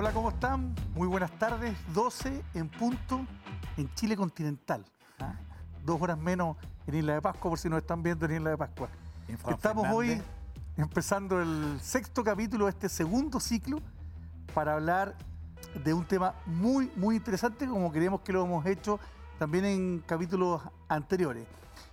Hola, ¿cómo están? Muy buenas tardes. 12 en punto en Chile continental. ¿ah? Dos horas menos en Isla de Pascua, por si nos están viendo en Isla de Pascua. Estamos hoy empezando el sexto capítulo de este segundo ciclo para hablar de un tema muy, muy interesante, como creemos que lo hemos hecho también en capítulos anteriores.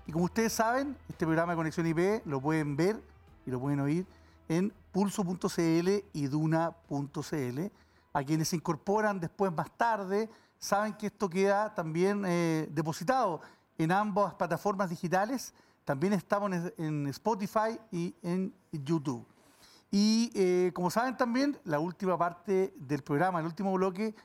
Y como ustedes saben, este programa de Conexión IP lo pueden ver y lo pueden oír en pulso.cl y duna.cl. A quienes se incorporan después más tarde, saben que esto queda también eh, depositado en ambas plataformas digitales. También estamos en Spotify y en YouTube. Y eh, como saben también, la última parte del programa, el último bloque,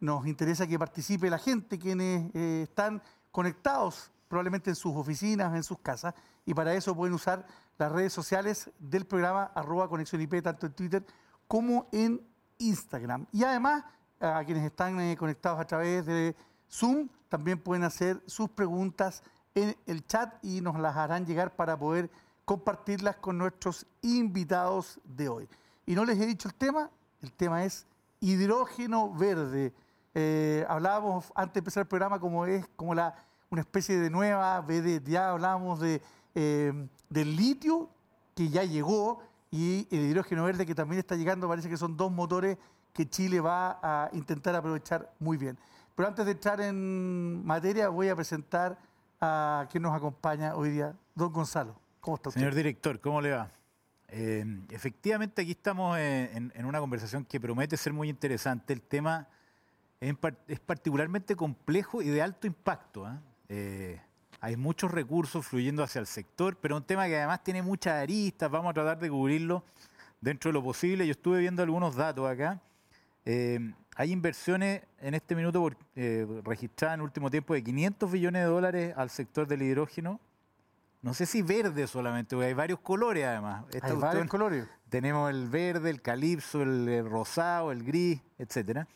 nos interesa que participe la gente, quienes eh, están conectados probablemente en sus oficinas, en sus casas, y para eso pueden usar las redes sociales del programa arroba conexión IP, tanto en Twitter como en Instagram. Y además, a quienes están eh, conectados a través de Zoom, también pueden hacer sus preguntas en el chat y nos las harán llegar para poder compartirlas con nuestros invitados de hoy. Y no les he dicho el tema, el tema es hidrógeno verde. Eh, hablábamos antes de empezar el programa como es como la una especie de nueva, ya hablábamos de, eh, del litio que ya llegó y el hidrógeno verde que también está llegando, parece que son dos motores que Chile va a intentar aprovechar muy bien. Pero antes de entrar en materia voy a presentar a quien nos acompaña hoy día, don Gonzalo. ¿Cómo está usted? Señor director, ¿cómo le va? Eh, efectivamente, aquí estamos en, una conversación que promete ser muy interesante. El tema es, particularmente complejo y de alto impacto. ¿eh? Eh, hay muchos recursos fluyendo hacia el sector, pero un tema que además tiene muchas aristas, vamos a tratar de cubrirlo dentro de lo posible. Yo estuve viendo algunos datos acá. Eh, hay inversiones en este minuto eh, registradas en último tiempo de 500 billones de dólares al sector del hidrógeno. No sé si verde solamente, porque hay varios colores además. hay varios colores. Tenemos el verde, el calipso, el rosado, el gris, etcétera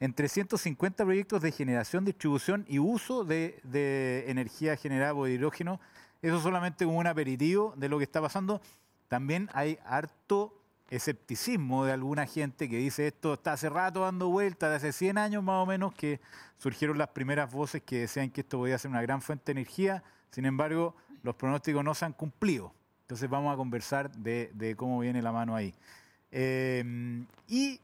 en 350 proyectos de generación, distribución y uso de, energía generada por hidrógeno. Eso solamente como un aperitivo de lo que está pasando. También hay harto escepticismo de alguna gente que dice esto está hace rato dando vueltas, de hace 100 años más o menos que surgieron las primeras voces que decían que esto podía ser una gran fuente de energía. Sin embargo, los pronósticos no se han cumplido. Entonces vamos a conversar de, cómo viene la mano ahí. Eh, y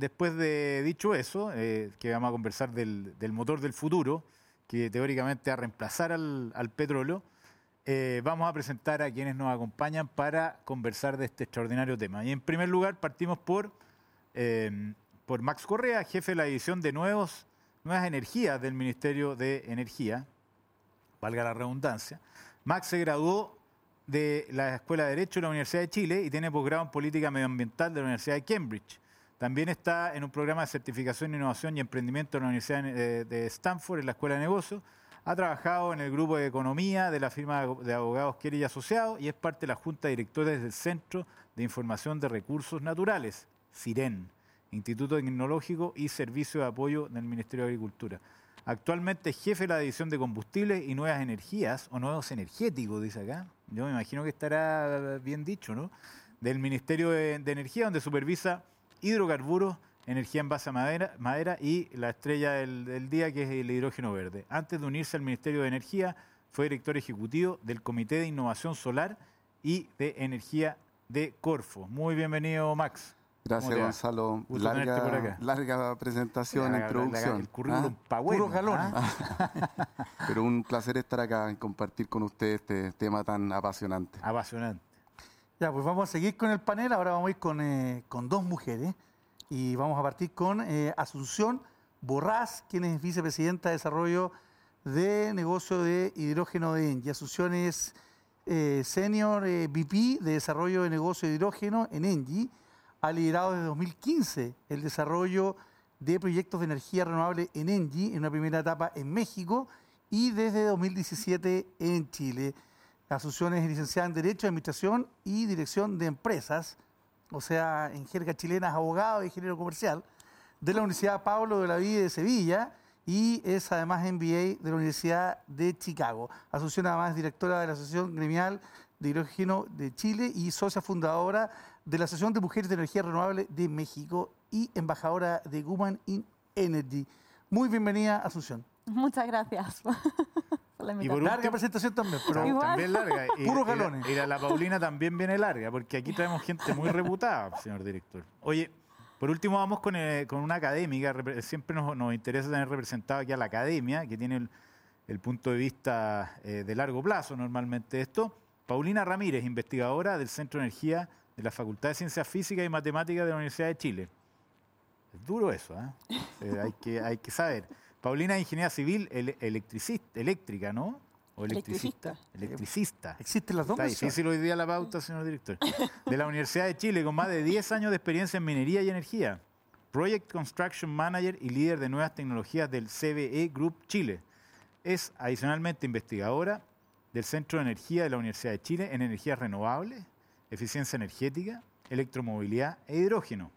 después de dicho eso, eh, que vamos a conversar del, motor del futuro, que teóricamente va a reemplazar al, petróleo, eh, vamos a presentar a quienes nos acompañan para conversar de este extraordinario tema. Y en primer lugar partimos por, eh, por Max Correa, jefe de la división de nuevos, nuevas energías del Ministerio de Energía, valga la redundancia. Max se graduó de la Escuela de Derecho de la Universidad de Chile y tiene posgrado en Política Medioambiental de la Universidad de Cambridge. También está en un programa de certificación, innovación y emprendimiento de la Universidad de Stanford, en la Escuela de Negocios. Ha trabajado en el grupo de economía de la firma de abogados Kerry y Asociados y es parte de la Junta de Directores del Centro de Información de Recursos Naturales, CIREN, Instituto Tecnológico y Servicio de Apoyo del Ministerio de Agricultura. Actualmente es jefe de la División de Combustibles y Nuevas Energías, o Nuevos Energéticos, dice acá. Yo me imagino que estará bien dicho, ¿no? Del Ministerio de Energía, donde supervisa hidrocarburos, energía en base a madera, madera y la estrella del, día, que es el hidrógeno verde. Antes de unirse al Ministerio de Energía, fue director ejecutivo del Comité de Innovación Solar y de Energía de Corfo. Muy bienvenido, Max. Gracias, Gonzalo. Larga, larga presentación, introducción. el currículum ¿Ah? Puro galón. ¿ah? Pero un placer estar acá y compartir con ustedes este tema tan apasionante. Apasionante. Ya, pues vamos a seguir con el panel. Ahora vamos a ir con, eh, dos mujeres. Y vamos a partir con eh, Asunción Borrás, quien es vicepresidenta de Desarrollo de Negocio de Hidrógeno de Engie. Asunción es eh, Senior VP de Desarrollo de Negocio de Hidrógeno en Engie. Ha liderado desde 2015 el desarrollo de proyectos de energía renovable en Engie, en una primera etapa en México y desde 2017 en Chile. Asunción es licenciada en Derecho, Administración y Dirección de Empresas, o sea, en jerga chilena es abogado e ingeniero comercial, de la Universidad Pablo de la Vida de Sevilla y es además MBA de la Universidad de Chicago. Asunción además es directora de la Asociación Gremial de Hidrógeno de Chile y socia fundadora de la Asociación de Mujeres de Energía Renovable de México y embajadora de Women in Energy. Muy bienvenida, Asunción. Muchas gracias. y por larga presentación también, pero también larga. Puros galones. Y la, Paulina también viene larga, porque aquí traemos gente muy reputada, señor director. Oye, por último vamos con, eh, una académica. Siempre nos, interesa tener representado aquí a la academia, que tiene el, punto de vista eh, de largo plazo normalmente esto. Paulina Ramírez, investigadora del Centro de Energía de la Facultad de Ciencias Físicas y Matemáticas de la Universidad de Chile. Es duro eso, ¿eh? eh hay, que, hay que saber. Paulina es ingeniera civil electricista, eléctrica, ¿no? ¿O electricista? Electricista. ¿Existen las dos? Está difícil hoy día la pauta, señor director. De la Universidad de Chile, con más de 10 años de experiencia en minería y energía. Project Construction Manager y líder de nuevas tecnologías del CBE Group Chile. Es adicionalmente investigadora del Centro de Energía de la Universidad de Chile en energías renovables, eficiencia energética, electromovilidad e hidrógeno.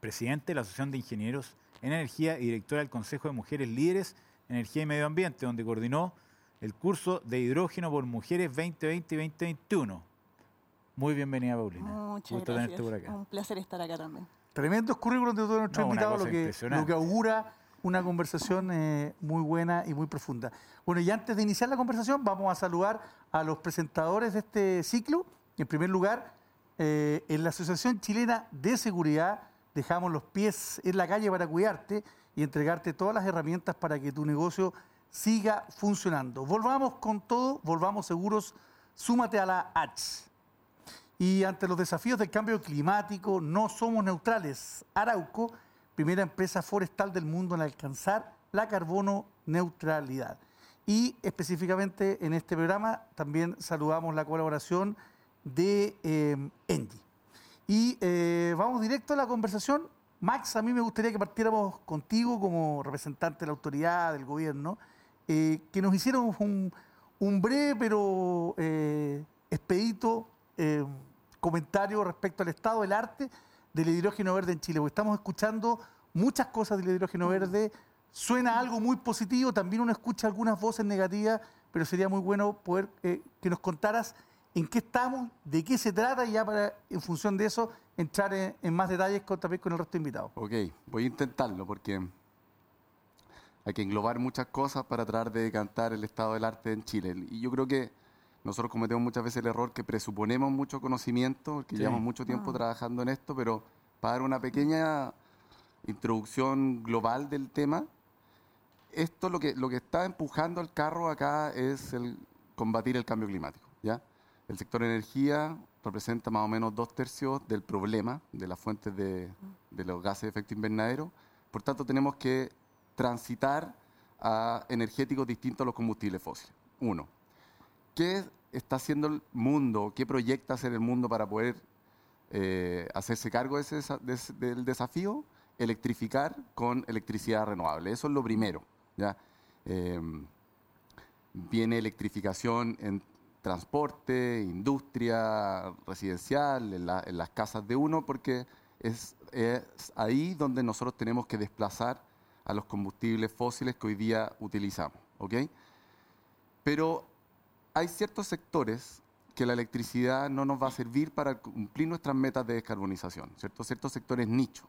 Presidente de la Asociación de Ingenieros en Energía y directora del Consejo de Mujeres Líderes en Energía y Medio Ambiente, donde coordinó el curso de hidrógeno por mujeres 2020 y 2021. Muy bienvenida, Paulina. Muchas gracias. Un placer estar acá también. Tremendos currículos de todos nuestros invitados, lo que, lo que augura una conversación eh, muy buena y muy profunda. Bueno, y antes de iniciar la conversación, vamos a saludar a los presentadores de este ciclo. En primer lugar, eh, en la Asociación Chilena de Seguridad dejamos los pies en la calle para cuidarte y entregarte todas las herramientas para que tu negocio siga funcionando. Volvamos con todo, volvamos seguros, súmate a la H. Y ante los desafíos del cambio climático, no somos neutrales. Arauco primera empresa forestal del mundo en alcanzar la carbono neutralidad. Y específicamente en este programa también saludamos la colaboración de eh. Y eh, vamos directo a la conversación. Max, a mí me gustaría que partiéramos contigo como representante de la autoridad, del gobierno, eh, que nos hicieron un, un breve pero expedito comentario respecto al estado del arte del hidrógeno verde en Chile, porque estamos escuchando muchas cosas del hidrógeno verde, suena algo muy positivo, también uno escucha algunas voces negativas, pero sería muy bueno poder eh, que nos contaras en qué estamos, de qué se trata y ya para, en función de eso, entrar en, más detalles con, también con el resto de invitados. Ok, voy a intentarlo porque hay que englobar muchas cosas para tratar de cantar el estado del arte en Chile. Y yo creo que nosotros cometemos muchas veces el error que presuponemos mucho conocimiento, que llevamos mucho tiempo ah. trabajando en esto, pero para dar una pequeña introducción global del tema, esto lo que, lo que está empujando el carro acá es el combatir el cambio climático. ¿ya? El sector energía representa más o menos dos tercios del problema de las fuentes de, de los gases de efecto invernadero. Por tanto, tenemos que transitar a energéticos distintos a los combustibles fósiles. Uno. ¿Qué está haciendo el mundo? ¿Qué proyecta hacer el mundo para poder eh, hacerse cargo de ese, del desafío? Electrificar con electricidad renovable. Eso es lo primero. ¿ya? Em, viene electrificación en transporte, industria, residencial, en, las casas de uno, porque es, ahí donde nosotros tenemos que desplazar a los combustibles fósiles que hoy día utilizamos. Pero hay ciertos sectores que la electricidad no nos va a servir para cumplir nuestras metas de descarbonización, ¿cierto? ciertos sectores nicho.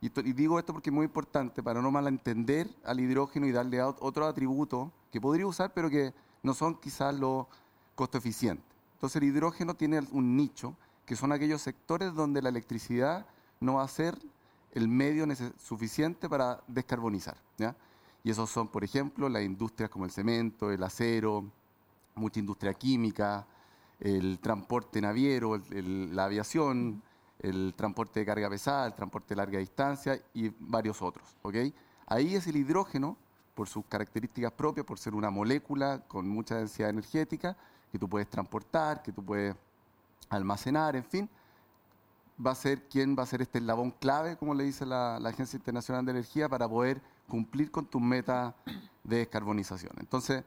Y, digo esto porque es muy importante para no malentender al hidrógeno y darle otro atributo que podría usar, pero que no son quizás los costo eficientes. Entonces el hidrógeno tiene un nicho, que son aquellos sectores donde la electricidad no va a ser el medio suficiente para descarbonizar. Y esos son, por ejemplo, las industrias como el cemento, el acero, mucha industria química, el transporte naviero, la aviación, el transporte de carga pesada, el transporte de larga distancia y varios otros. Ahí es el hidrógeno, por sus características propias, por ser una molécula con mucha densidad energética, que tú puedes transportar, que tú puedes almacenar, en fin, va a ser quién va a ser este eslabón clave, como le dice la, Agencia Internacional de Energía, para poder cumplir con tus metas de descarbonización. Entonces,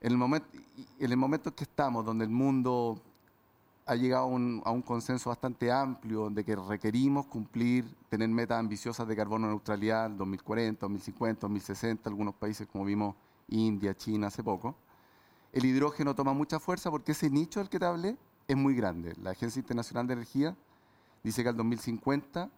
en el momento, en el momento que estamos, donde el mundo ha llegado a un, consenso bastante amplio de que requerimos cumplir, tener metas ambiciosas de carbono neutralidad 2040, 2050, 2060, algunos países como vimos India, China hace poco, el hidrógeno toma mucha fuerza porque ese nicho del que te hablé es muy grande. La Agencia Internacional de Energía dice que al 2050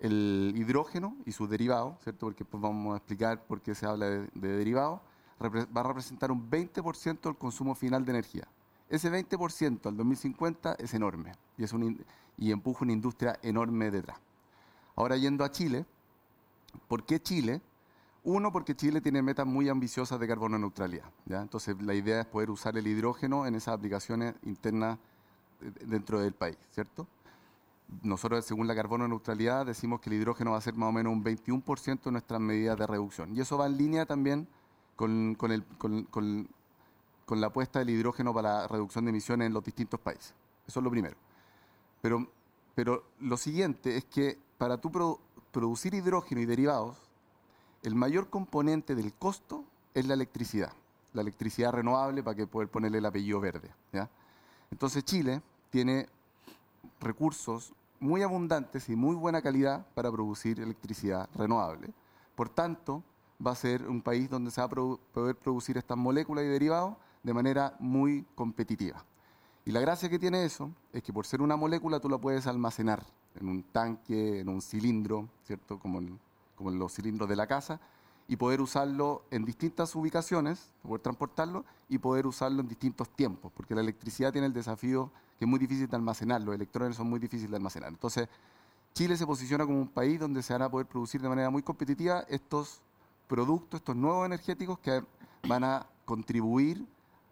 el hidrógeno y sus derivados, ¿cierto? Porque pues vamos a explicar por qué se habla de, derivados, va a representar un 20% del consumo final de energía. Ese 20% al 2050 es enorme y, es un, y empuja una industria enorme detrás. Ahora yendo a Chile, ¿por qué Chile? Uno, porque Chile tiene metas muy ambiciosas de carbono neutralidad. ¿ya? Entonces, la idea es poder usar el hidrógeno en esas aplicaciones internas eh, dentro del país, ¿cierto? Nosotros, según la carbono neutralidad, decimos que el hidrógeno va a ser más o menos un 21% de nuestras medidas de reducción. Y eso va en línea también con, el, con, con la apuesta del hidrógeno para la reducción de emisiones en los distintos países. Eso es lo primero. Pero, pero lo siguiente es que para tú producir hidrógeno y derivados, el mayor componente del costo es la electricidad. La electricidad renovable para que poder ponerle el apellido verde. ¿ya? Entonces Chile tiene recursos muy abundantes y muy buena calidad para producir electricidad renovable. Por tanto, va a ser un país donde se va a poder producir estas moléculas y derivados de manera muy competitiva. Y la gracia que tiene eso es que por ser una molécula tú la puedes almacenar en un tanque, en un cilindro, ¿cierto? Como en, como en los cilindros de la casa, y poder usarlo en distintas ubicaciones, poder transportarlo y poder usarlo en distintos tiempos, porque la electricidad tiene el desafío que es muy difícil de almacenar, los electrones son muy difíciles de almacenar. Entonces, Chile se posiciona como un país donde se van a poder producir de manera muy competitiva estos productos, estos nuevos energéticos que van a contribuir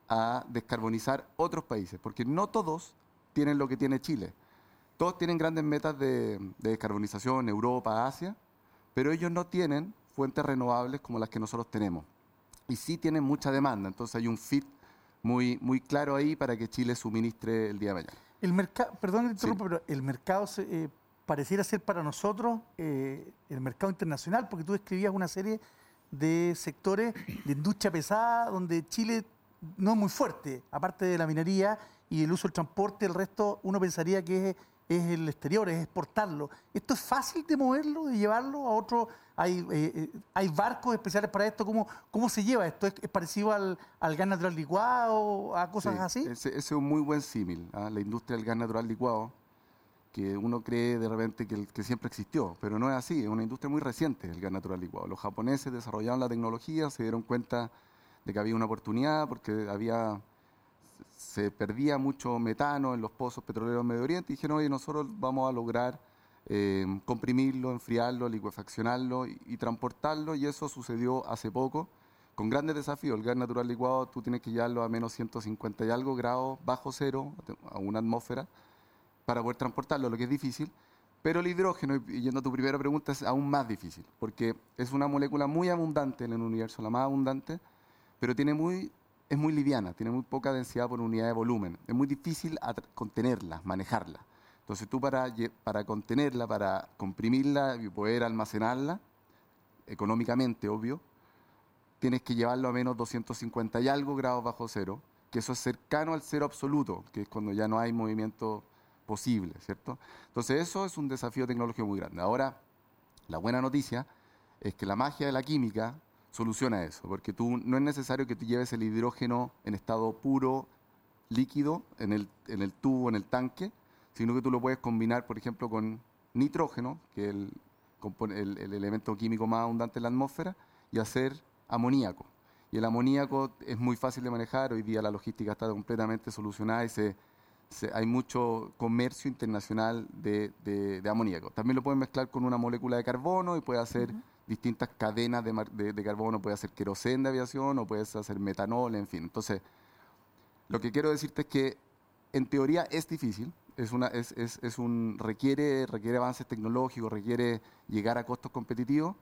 a descarbonizar otros países, porque no todos tienen lo que tiene Chile. Todos tienen grandes metas de, descarbonización, Europa, Asia, pero ellos no tienen fuentes renovables como las que nosotros tenemos. Y sí tienen mucha demanda, entonces hay un fit muy, muy claro ahí para que Chile suministre el día de mañana. El mercado, perdón, pero el mercado eh, pareciera ser para nosotros eh, el mercado internacional, porque tú describías una serie de sectores de industria pesada donde Chile no es muy fuerte, aparte de la minería y el uso del transporte, el resto uno pensaría que es, el exterior, es exportarlo. ¿Esto es fácil de moverlo, de llevarlo a otro? ¿Hay, eh, eh, ¿hay barcos especiales para esto? ¿Cómo, cómo se lleva esto? ¿Es, parecido al, al, gas natural licuado, a cosas así? Ese, es un muy buen símil, ¿ah? la industria del gas natural licuado que uno cree de repente que, que, siempre existió, pero no es así, es una industria muy reciente el gas natural licuado. Los japoneses desarrollaron la tecnología, se dieron cuenta de que había una oportunidad porque había se perdía mucho metano en los pozos petroleros Medio Oriente y dijeron, oye, nosotros vamos a lograr eh, comprimirlo, enfriarlo, liquefaccionarlo y, transportarlo y eso sucedió hace poco con grandes desafíos. El gas natural licuado tú tienes que llevarlo a menos 150 y algo grados bajo cero, a una atmósfera, para poder transportarlo, lo que es difícil. Pero el hidrógeno, y yendo a tu primera pregunta, es aún más difícil, porque es una molécula muy abundante en el universo, la más abundante, pero tiene muy, es muy liviana, tiene muy poca densidad por unidad de volumen. Es muy difícil contenerla, manejarla. Entonces tú para, para contenerla, para comprimirla y poder almacenarla, económicamente, obvio, tienes que llevarlo a menos 250 y algo grados bajo cero, que eso es cercano al cero absoluto, que es cuando ya no hay movimiento posible, ¿cierto? Entonces eso es un desafío tecnológico muy grande. Ahora, la buena noticia es que la magia de la química soluciona eso, porque tú no es necesario que tú lleves el hidrógeno en estado puro, líquido, en el, en el tubo, en el tanque, sino que tú lo puedes combinar, por ejemplo, con nitrógeno, que es el, el, el elemento químico más abundante en la atmósfera, y hacer amoníaco. Y el amoníaco es muy fácil de manejar, hoy día la logística está completamente solucionada y se, hay mucho comercio internacional de, de, amoníaco. También lo pueden mezclar con una molécula de carbono y puede hacer distintas cadenas de, carbono, puede hacer querosén de aviación o puede hacer metanol, en fin. Entonces, lo que quiero decirte es que en teoría es difícil, es una, es, es, es un, requiere, requiere avances tecnológicos, requiere llegar a costos competitivos,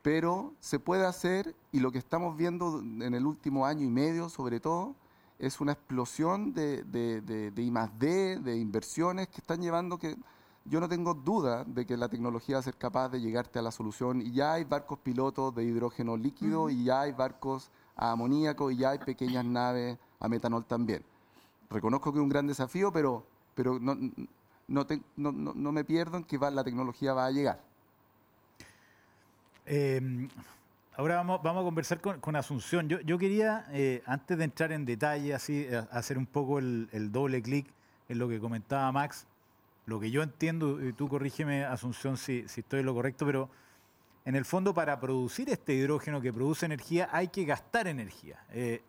pero se puede hacer y lo que estamos viendo en el último año y medio, sobre todo, es una explosión de, de, de, de I+.D., de inversiones que están llevando que yo no tengo duda de que la tecnología va a ser capaz de llegarte a la solución y ya hay barcos pilotos de hidrógeno líquido y ya hay barcos a amoníaco y ya hay pequeñas naves a metanol también. Reconozco que es un gran desafío, pero, pero no, no, no, me pierdo en que va, la tecnología va a llegar. Em, ahora vamos, vamos a conversar con, Asunción. Yo, yo quería, eh, antes de entrar en detalle, así, hacer un poco el, el doble clic en lo que comentaba Max lo que yo entiendo, y tú corrígeme, Asunción, si, estoy en lo correcto, pero en el fondo para producir este hidrógeno que produce energía hay que gastar energía. Eh,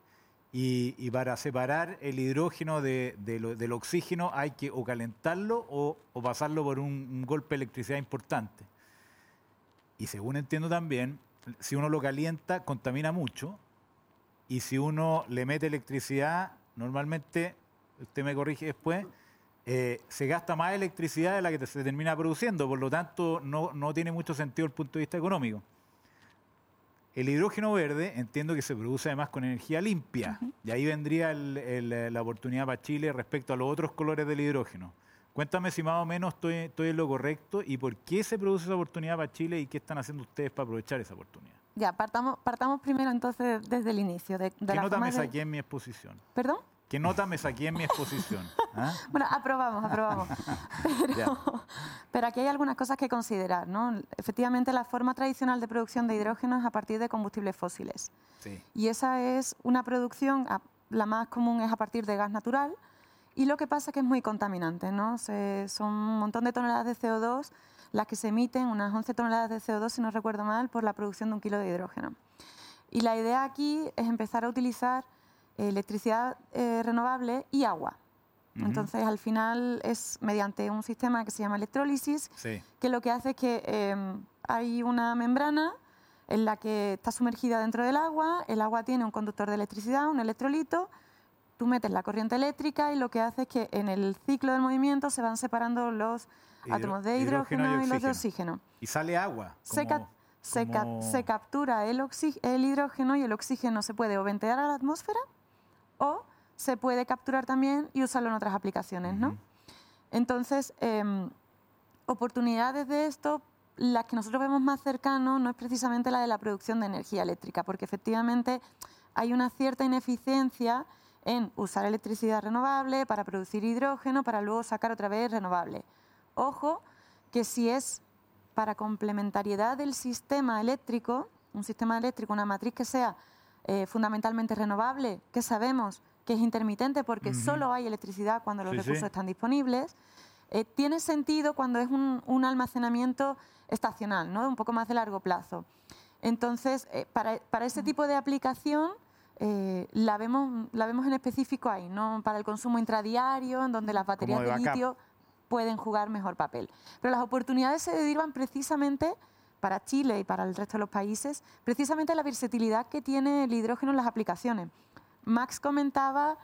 y, para separar el hidrógeno del oxígeno hay que o calentarlo o, pasarlo por un, golpe de electricidad importante. Y según entiendo también, si uno lo calienta, contamina mucho. Y si uno le mete electricidad, normalmente, usted me corrige después, eh, se gasta más electricidad de la que se termina produciendo, por lo tanto no, no tiene mucho sentido desde el punto de vista económico. El hidrógeno verde entiendo que se produce además con energía limpia, y ahí vendría la oportunidad para Chile respecto a los otros colores del hidrógeno. Cuéntame si más o menos estoy, estoy en lo correcto y por qué se produce esa oportunidad para Chile y qué están haciendo ustedes para aprovechar esa oportunidad. Ya, partamos, partamos primero entonces desde el inicio. De, ¿Qué nota me saqué en mi exposición? ¿Perdón? ¿Qué nota me saqué en mi exposición? ¿Ah? bueno, aprobamos, aprobamos. Pero, aquí hay algunas cosas que considerar, ¿no? Efectivamente, la forma tradicional de producción de hidrógeno es a partir de combustibles fósiles. Sí. Y esa es una producción, la más común es a partir de gas natural, y lo que pasa es que es muy contaminante, ¿no? son un montón de toneladas de CO2 las que se emiten, unas 11 toneladas de CO2, si no recuerdo mal, por la producción de un kilo de hidrógeno. Y la idea aquí es empezar a utilizar electricidad eh, renovable y agua. Entonces, al final es mediante un sistema que se llama electrólisis, que lo que hace es que em, hay una membrana en la que está sumergida dentro del agua, el agua tiene un conductor de electricidad, un electrolito, tú metes la corriente eléctrica y lo que hace es que en el ciclo del movimiento se van separando los átomos de hidrógeno, y, los de oxígeno. Y sale agua. se, captura el, el hidrógeno y el oxígeno se puede o ventear a la atmósfera o se puede capturar también y usarlo en otras aplicaciones, ¿no? Entonces, em, oportunidades de esto, las que nosotros vemos más cercano no es precisamente la de la producción de energía eléctrica, porque efectivamente hay una cierta ineficiencia en usar electricidad renovable para producir hidrógeno para luego sacar otra vez renovable. Ojo que si es para complementariedad del sistema eléctrico, un sistema eléctrico, una matriz que sea eh, fundamentalmente renovable, que sabemos que es intermitente porque solo hay electricidad cuando los recursos están disponibles, eh, tiene sentido cuando es un, almacenamiento estacional, ¿no? un poco más de largo plazo. Entonces, eh, para, para, ese tipo de aplicación la, vemos, la vemos en específico ahí, ¿no? para el consumo intradiario, en donde las baterías de, litio pueden jugar mejor papel. Pero las oportunidades se derivan precisamente para Chile y para el resto de los países, precisamente la versatilidad que tiene el hidrógeno en las aplicaciones. Max comentaba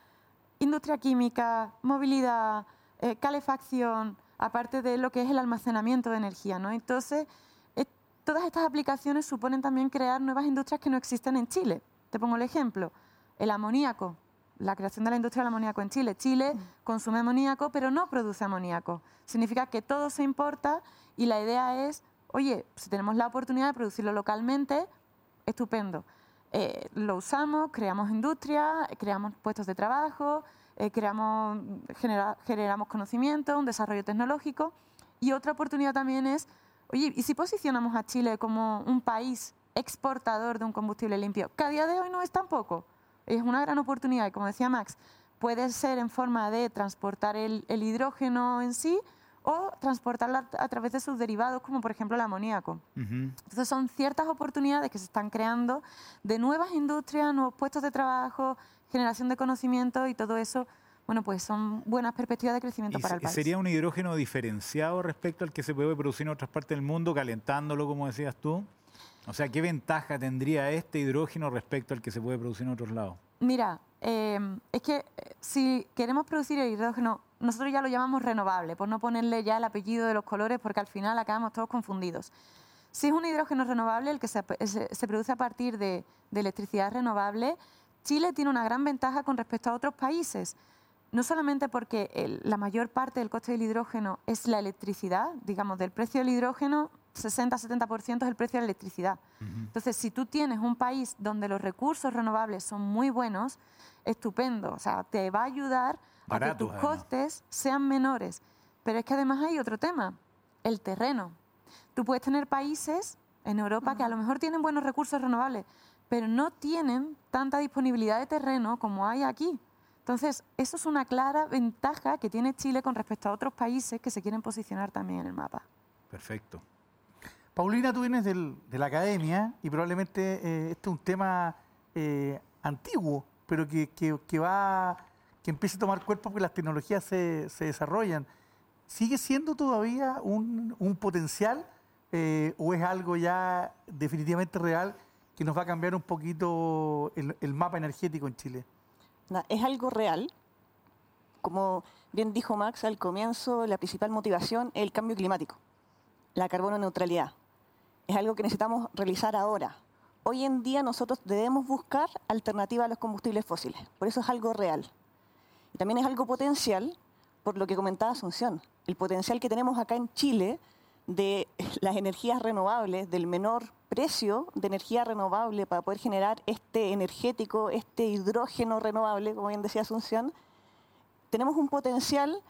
industria química, movilidad, eh, calefacción, aparte de lo que es el almacenamiento de energía. ¿no? Entonces, eh, todas estas aplicaciones suponen también crear nuevas industrias que no existen en Chile. Te pongo el ejemplo, el amoníaco, la creación de la industria del amoníaco en Chile. Chile mm. consume amoníaco, pero no produce amoníaco. Significa que todo se importa y la idea es Oye, si tenemos la oportunidad de producirlo localmente, estupendo. Eh, lo usamos, creamos industria, creamos puestos de trabajo, eh, creamos, generamos conocimiento, un desarrollo tecnológico. Y otra oportunidad también es, oye, ¿y si posicionamos a Chile como un país exportador de un combustible limpio? Que a día de hoy no es tampoco. Es una gran oportunidad y como decía Max, puede ser en forma de transportar el hidrógeno en sí, o transportarla a través de sus derivados, como por ejemplo el amoníaco. Entonces son ciertas oportunidades que se están creando de nuevas industrias, nuevos puestos de trabajo, generación de conocimiento y todo eso. Bueno, pues son buenas perspectivas de crecimiento para el país. ¿Sería un hidrógeno diferenciado respecto al que se puede producir en otras partes del mundo, calentándolo, como decías tú? O sea, ¿qué ventaja tendría este hidrógeno respecto al que se puede producir en otros lados? Mira, eh, es que eh, si queremos producir el hidrógeno nosotros ya lo llamamos renovable, por no ponerle ya el apellido de los colores, porque al final acabamos todos confundidos. Si es un hidrógeno renovable, el que se, produce a partir de, electricidad renovable, Chile tiene una gran ventaja con respecto a otros países. No solamente porque la mayor parte del coste del hidrógeno es la electricidad, digamos, del precio del hidrógeno, 60-70% es el precio de la electricidad. Entonces, si tú tienes un país donde los recursos renovables son muy buenos, estupendo. O sea, te va a ayudar a que tus costes sean menores. Pero es que además hay otro tema, el terreno. Tú puedes tener países en Europa que a lo mejor tienen buenos recursos renovables, pero no tienen tanta disponibilidad de terreno como hay aquí. Entonces, eso es una clara ventaja que tiene Chile con respecto a otros países que se quieren posicionar también en el mapa. Perfecto. Paulina, tú vienes de la academia y probablemente eh, este es un tema eh, antiguo, pero que, va, que empieza a tomar cuerpo porque las tecnologías se, desarrollan. ¿Sigue siendo todavía un, potencial eh, o es algo ya definitivamente real que nos va a cambiar un poquito el mapa energético en Chile? es algo real. Como bien dijo Max al comienzo, la principal motivación es el cambio climático, la carbono neutralidad. Es algo que necesitamos realizar ahora. Hoy en día nosotros debemos buscar alternativas a los combustibles fósiles. Por eso es algo real. También es algo potencial, por lo que comentaba Asunción. El potencial que tenemos acá en Chile de las energías renovables, del menor precio de energía renovable para poder generar este energético, este hidrógeno renovable, como bien decía Asunción, tenemos un potencial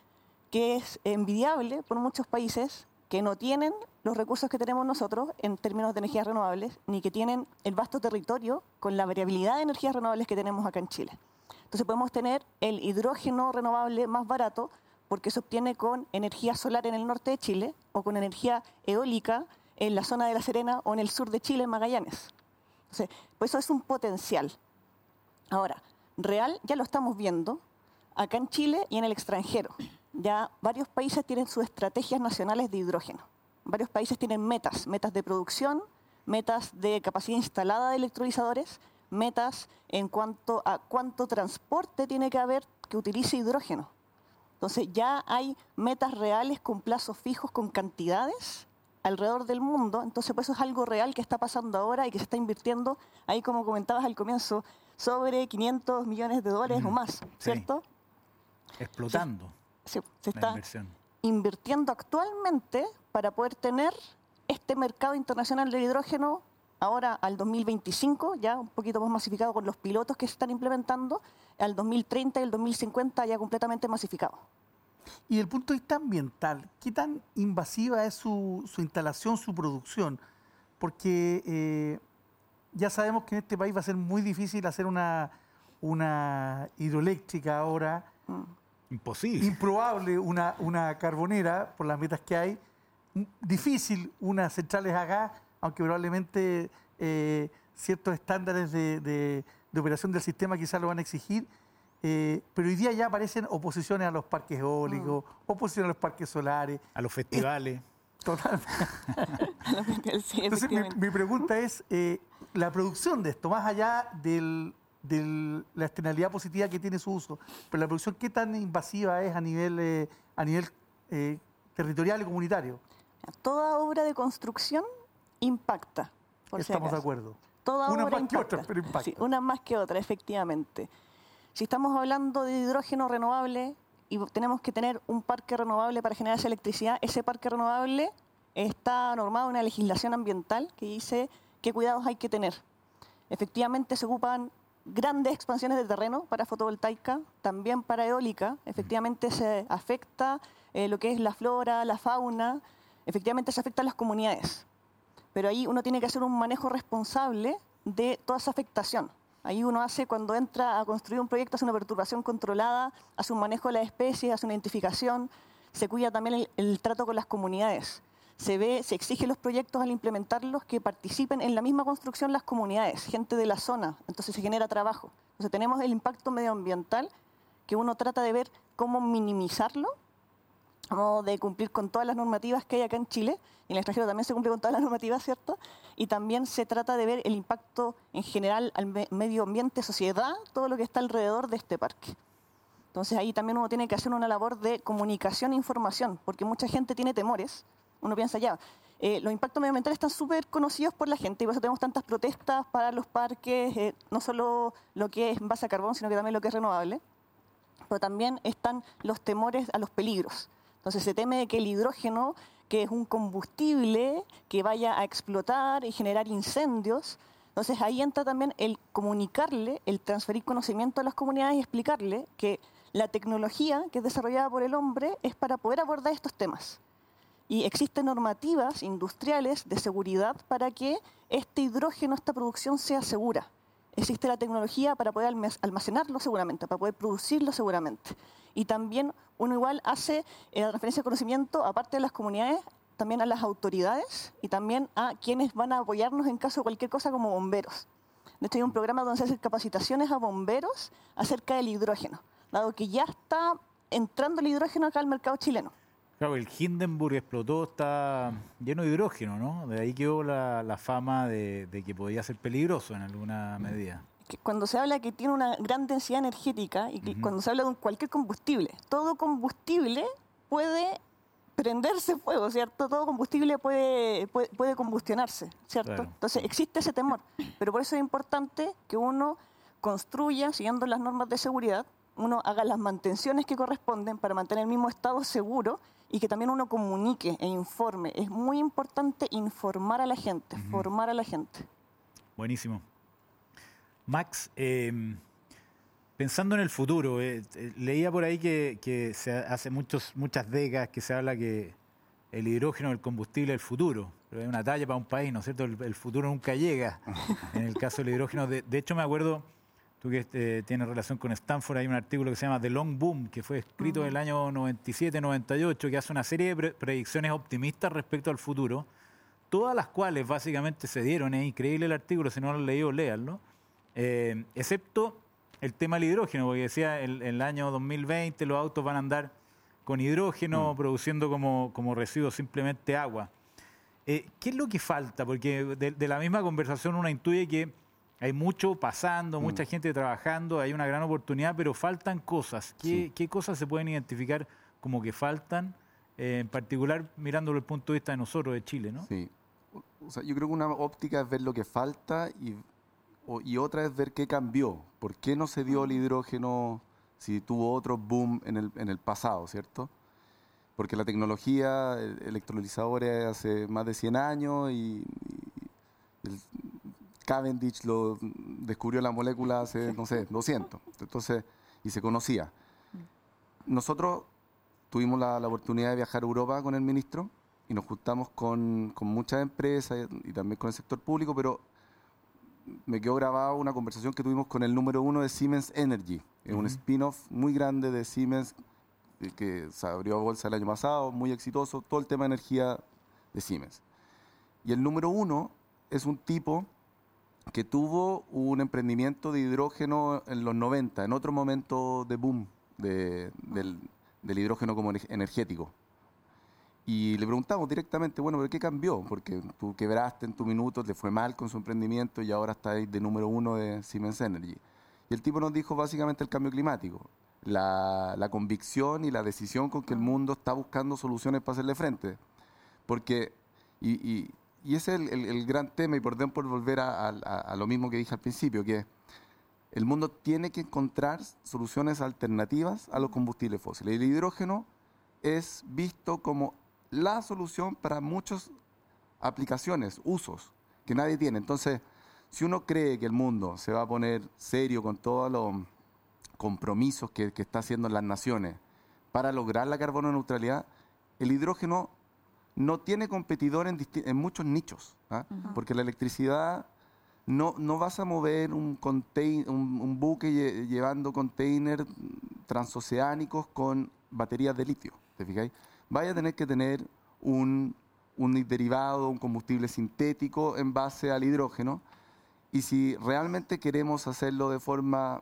que es envidiable por muchos países que no tienen los recursos que tenemos nosotros en términos de energías renovables, ni que tienen el vasto territorio con la variabilidad de energías renovables que tenemos acá en Chile. Entonces podemos tener el hidrógeno renovable más barato porque se obtiene con energía solar en el norte de Chile o con energía eólica en la zona de La Serena o en el sur de Chile, en Magallanes. Entonces, pues eso es un potencial. Ahora, real ya lo estamos viendo acá en Chile y en el extranjero. Ya varios países tienen sus estrategias nacionales de hidrógeno. Varios países tienen metas, metas de producción, metas de capacidad instalada de electrolizadores, metas en cuanto a cuánto transporte tiene que haber que utilice hidrógeno. Entonces ya hay metas reales con plazos fijos, con cantidades alrededor del mundo. Entonces, pues eso es algo real que está pasando ahora y que se está invirtiendo, ahí como comentabas al comienzo, sobre 500 millones de dólares o más, ¿cierto? Explotando. Sí, se está invirtiendo actualmente para poder tener este mercado internacional del hidrógeno ahora al 2025, ya un poquito más masificado con los pilotos que se están implementando, al 2030 y el 2050 ya completamente masificado. Y desde el punto de vista ambiental, ¿qué tan invasiva es su, instalación, su producción? Porque eh, ya sabemos que en este país va a ser muy difícil hacer una, una hidroeléctrica ahora. Mm. Imposible. Improbable una, una carbonera por las metas que hay. Difícil unas centrales a gas aunque probablemente eh, ciertos estándares de, operación del sistema quizás lo van a exigir. Eh, pero hoy día ya aparecen oposiciones a los parques eólicos, mm. oposiciones a los parques solares. A los festivales. Totalmente. Entonces, mi, pregunta es, eh, la producción de esto, más allá de la externalidad positiva que tiene su uso, pero la producción, ¿qué tan invasiva es a nivel, a nivel territorial y comunitario? Toda obra de construcción impacta. Estamos de acuerdo. Toda una más que otra, pero impacta. Sí, una más que otra, efectivamente. Si estamos hablando de hidrógeno renovable y tenemos que tener un parque renovable para generar esa electricidad, ese parque renovable está normado en una legislación ambiental que dice qué cuidados hay que tener. Efectivamente se ocupan grandes expansiones de terreno para fotovoltaica, también para eólica. Efectivamente se afecta eh, lo que es la flora, la fauna. Efectivamente se afecta a las comunidades pero ahí uno tiene que hacer un manejo responsable de toda esa afectación. Ahí uno hace, cuando entra a construir un proyecto, hace una perturbación controlada, hace un manejo de las especies, hace una identificación, se cuida también el, trato con las comunidades. Se ve, se exige los proyectos al implementarlos que participen en la misma construcción las comunidades, gente de la zona, entonces se genera trabajo. Entonces tenemos el impacto medioambiental que uno trata de ver cómo minimizarlo de cumplir con todas las normativas que hay acá en Chile, y en el extranjero también se cumple con todas las normativas, ¿cierto? Y también se trata de ver el impacto en general al medio ambiente, sociedad, todo lo que está alrededor de este parque. Entonces ahí también uno tiene que hacer una labor de comunicación e información, porque mucha gente tiene temores. Uno piensa ya, eh, los impactos medioambientales están súper conocidos por la gente y por eso tenemos tantas protestas para los parques, eh, no solo lo que es base a carbón, sino que también lo que es renovable. Pero también están los temores a los peligros. Entonces se teme que el hidrógeno, que es un combustible que vaya a explotar y generar incendios, entonces ahí entra también el comunicarle, el transferir conocimiento a las comunidades y explicarle que la tecnología que es desarrollada por el hombre es para poder abordar estos temas. Y existen normativas industriales de seguridad para que este hidrógeno, esta producción sea segura. Existe la tecnología para poder almacenarlo seguramente, para poder producirlo seguramente. Y también uno igual hace eh, la transferencia de conocimiento, aparte de las comunidades, también a las autoridades y también a quienes van a apoyarnos en caso de cualquier cosa como bomberos. De hecho, hay un programa donde se hacen capacitaciones a bomberos acerca del hidrógeno, dado que ya está entrando el hidrógeno acá al mercado chileno. Claro, el Hindenburg explotó, está lleno de hidrógeno, ¿no? De ahí quedó la, fama de, que podía ser peligroso en alguna medida. Cuando se habla que tiene una gran densidad energética y cuando se habla de cualquier combustible, todo combustible puede prenderse fuego, ¿cierto? Todo combustible puede, puede, combustionarse, ¿cierto? Entonces existe ese temor, pero por eso es importante que uno construya, siguiendo las normas de seguridad, uno haga las mantenciones que corresponden para mantener el mismo estado seguro y que también uno comunique e informe. Es muy importante informar a la gente, formar a la gente. Buenísimo. Max, em, pensando en el futuro, eh, eh, leía por ahí que, se hace muchos, muchas décadas que se habla que el hidrógeno el combustible del futuro. Pero es una talla para un país, ¿no es cierto? El, futuro nunca llega en el caso del hidrógeno. De, de hecho, me acuerdo tú que eh, tienes relación con Stanford, hay un artículo que se llama The Long Boom, que fue escrito en el año 97-98, que hace una serie de predicciones optimistas respecto al futuro, todas las cuales básicamente se dieron, es increíble el artículo, si no lo han leído, léanlo, eh, excepto el tema del hidrógeno, porque decía en el, año 2020 los autos van a andar con hidrógeno, mm. produciendo como, como residuo simplemente agua. Eh, ¿Qué es lo que falta? Porque de la misma conversación uno intuye que hay mucho pasando, mm. mucha gente trabajando, hay una gran oportunidad, pero faltan cosas. ¿Qué, cosas se pueden identificar como que faltan? Eh, en particular, mirándolo desde el punto de vista de nosotros, de Chile, ¿no? Sí. O sea, yo creo que una óptica es ver lo que falta y, y otra es ver qué cambió. ¿Por qué no se dio el hidrógeno si tuvo otro boom en el, en el pasado, ¿cierto? Porque la tecnología electrolizadora hace más de 100 años y, y Cavendish lo descubrió la molécula hace, no sé, 200. Entonces, y se conocía. Nosotros tuvimos la, oportunidad de viajar a Europa con el ministro y nos juntamos con, con, muchas empresas y también con el sector público, pero me quedó grabada una conversación que tuvimos con el número uno de Siemens Energy, es un spin-off muy grande de Siemens eh, que se abrió a bolsa el año pasado, muy exitoso, todo el tema de energía de Siemens. Y el número uno es un tipo que tuvo un emprendimiento de hidrógeno en los 90, en otro momento de boom del, hidrógeno como energético. Y le preguntamos directamente, bueno, ¿pero qué cambió? Porque tú quebraste en tu minuto, te fue mal con su emprendimiento y ahora estás de número uno de Siemens Energy. Y el tipo nos dijo básicamente el cambio climático, la, convicción y la decisión con que el mundo está buscando soluciones para hacerle frente. Porque, y y ese es el, gran tema, y por por volver a, lo mismo que dije al principio, que el mundo tiene que encontrar soluciones alternativas a los combustibles fósiles. El hidrógeno es visto como la solución para muchas aplicaciones, usos que nadie tiene. Entonces, si uno cree que el mundo se va a poner serio con todos los compromisos que, que haciendo las naciones para lograr la carbono neutralidad, el hidrógeno no tiene competidor en, muchos nichos, ¿ah? porque la electricidad no, no vas a mover un, un, buque llevando containers transoceánicos con baterías de litio, ¿te fijáis? Vaya a tener que tener un, un derivado, un combustible sintético en base al hidrógeno, y si realmente queremos hacerlo de forma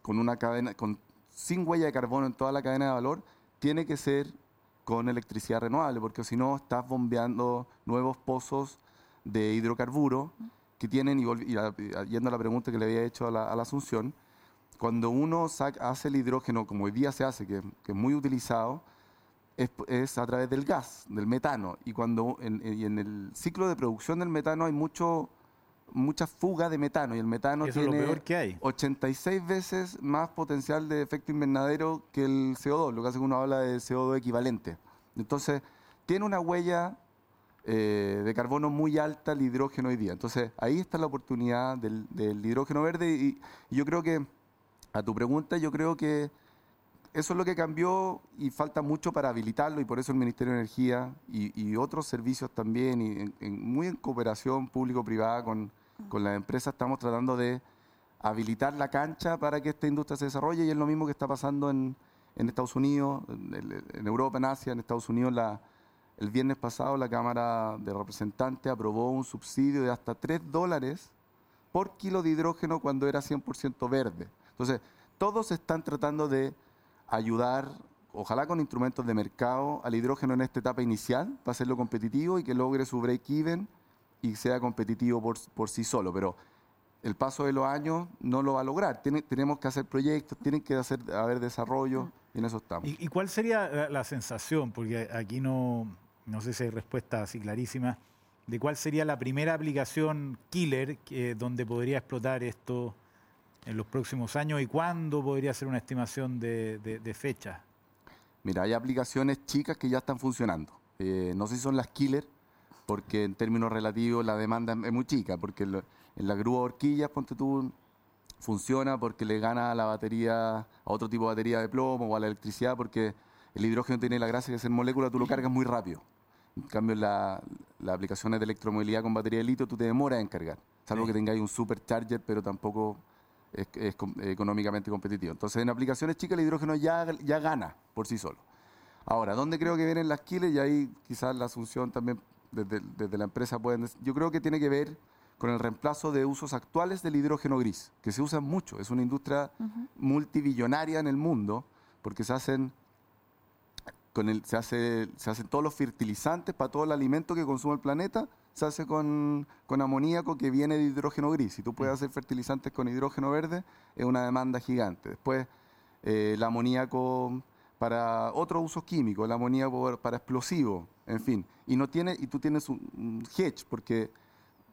con una cadena, con, sin huella de carbono en toda la cadena de valor, tiene que ser con electricidad renovable, porque si no estás bombeando nuevos pozos de hidrocarburo que tienen, y, yendo a la pregunta que le había hecho a la, Asunción, cuando uno hace el hidrógeno, como hoy día se hace, que, es muy utilizado, es, a través del gas, del metano. Y cuando en, en el ciclo de producción del metano hay mucho mucha fuga de metano y el metano tiene 86 veces más potencial de efecto invernadero que el CO2, lo que hace que uno habla de CO2 equivalente. Entonces, tiene una huella eh, de carbono muy alta el hidrógeno hoy día. Entonces, ahí está la oportunidad del, hidrógeno verde y, yo creo que, a tu pregunta, yo creo que eso es lo que cambió y falta mucho para habilitarlo y por eso el Ministerio de Energía y, otros servicios también, y muy en cooperación público-privada con, con las empresas estamos tratando de habilitar la cancha para que esta industria se desarrolle y es lo mismo que está pasando en, Estados Unidos, en, Europa, en Asia, en Estados Unidos. La, el viernes pasado la Cámara de Representantes aprobó un subsidio de hasta 3 dólares por kilo de hidrógeno cuando era 100% verde. Entonces, todos están tratando de ayudar, ojalá con instrumentos de mercado, al hidrógeno en esta etapa inicial para hacerlo competitivo y que logre su break-even y sea competitivo por, por sí solo. Pero el paso de los años no lo va a lograr. tenemos que hacer proyectos, tienen que hacer, haber desarrollo y en eso estamos. ¿Y, cuál sería la, sensación? Porque aquí no, no sé si hay respuesta así clarísima. ¿De cuál sería la primera aplicación killer donde podría explotar esto en los próximos años y cuándo podría ser una estimación de, fecha? Mira, hay aplicaciones chicas que ya están funcionando. Eh, no sé si son las killer, porque en términos relativos la demanda es muy chica, porque en la grúa horquillas, ponte tú, funciona porque le gana a la batería, a otro tipo de batería de plomo o a la electricidad, porque el hidrógeno tiene la gracia de ser molécula, tú lo cargas muy rápido. En cambio, las aplicaciones de electromovilidad con batería de litio, tú te demoras en cargar, salvo que tengáis un supercharger, pero tampoco es, económicamente competitivo. Entonces, en aplicaciones chicas, el hidrógeno ya, ya gana por sí solo. Ahora, ¿dónde creo que vienen las kills? Y ahí quizás la asunción también desde, desde la empresa pueden... Yo creo que tiene que ver con el reemplazo de usos actuales del hidrógeno gris, que se usa mucho. Es una industria multibillonaria en el mundo porque se hacen con el, se, hace, se hacen todos los fertilizantes para todo el alimento que consume el planeta, se hace con, con amoníaco que viene de hidrógeno gris. Si tú puedes hacer fertilizantes con hidrógeno verde, es una demanda gigante. Después, eh, el amoníaco para otros usos químicos, el amoníaco para explosivos, en fin. Y, no tiene, y tú tienes un hedge, porque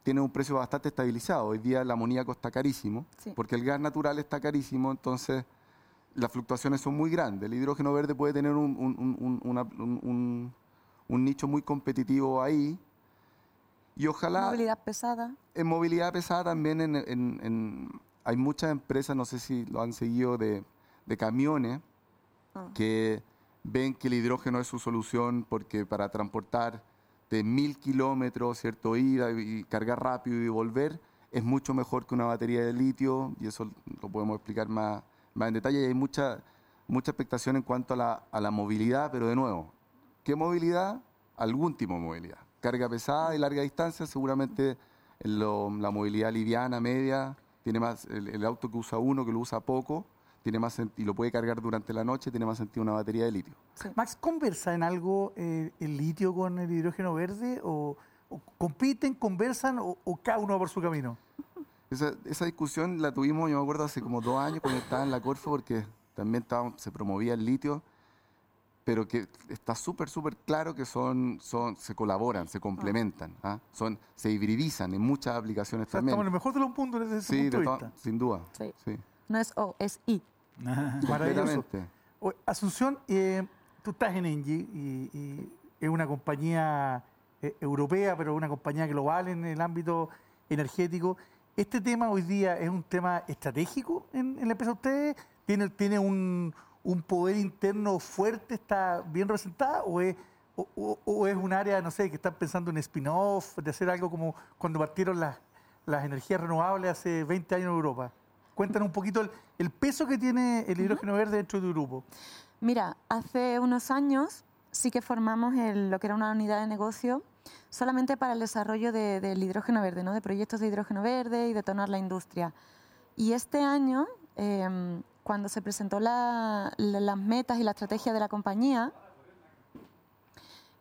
tiene un precio bastante estabilizado. Hoy día el amoníaco está carísimo, porque el gas natural está carísimo, entonces las fluctuaciones son muy grandes. El hidrógeno verde puede tener un, nicho muy competitivo ahí. Y ojalá... Movilidad pesada. En movilidad pesada también en, hay muchas empresas, no sé si lo han seguido, de, camiones ah. que ven que el hidrógeno es su solución porque para transportar de mil kilómetros, ¿cierto? Ir y cargar rápido y volver, es mucho mejor que una batería de litio, y eso lo podemos explicar más, más en detalle. Y hay mucha, mucha expectación en cuanto a la, a la movilidad, pero de nuevo, ¿qué movilidad? Algún tipo de movilidad. Carga pesada y larga distancia, seguramente la movilidad liviana, media, tiene más el, auto que usa uno, que lo usa poco, tiene más y lo puede cargar durante la noche, tiene más sentido una batería de litio. Max, ¿conversa en algo eh, el litio con el hidrógeno verde? ¿O, compiten, conversan o, cada uno va por su camino? Esa, discusión la tuvimos, yo me acuerdo, hace como dos años cuando estaba en la Corfo, porque también se promovía el litio, pero que está súper, súper claro que son, son, se colaboran, se complementan, ¿ah? son, se hibridizan en muchas aplicaciones también. Estamos en el mejor de los puntos desde ese punto de, sin duda. Sí. No es O, es I. Maravilloso. Asunción, eh, tú estás en Engie y, es una compañía eh, europea, pero una compañía global en el ámbito energético. ¿Este tema hoy día es un tema estratégico en, la empresa de ustedes? ¿Tiene, tiene un, poder interno fuerte, está bien representada o es, o, es un área, no sé, que están pensando en spin-off, de hacer algo como cuando partieron las, las energías renovables hace 20 años en Europa? Cuéntanos un poquito el, peso que tiene el hidrógeno verde dentro de tu grupo. Mira, hace unos años sí que formamos lo que era una unidad de negocio solamente para el desarrollo del hidrógeno verde, ¿no? de proyectos de hidrógeno verde y detonar la industria. Y este año, em, cuando se presentó las metas y la estrategia de la compañía,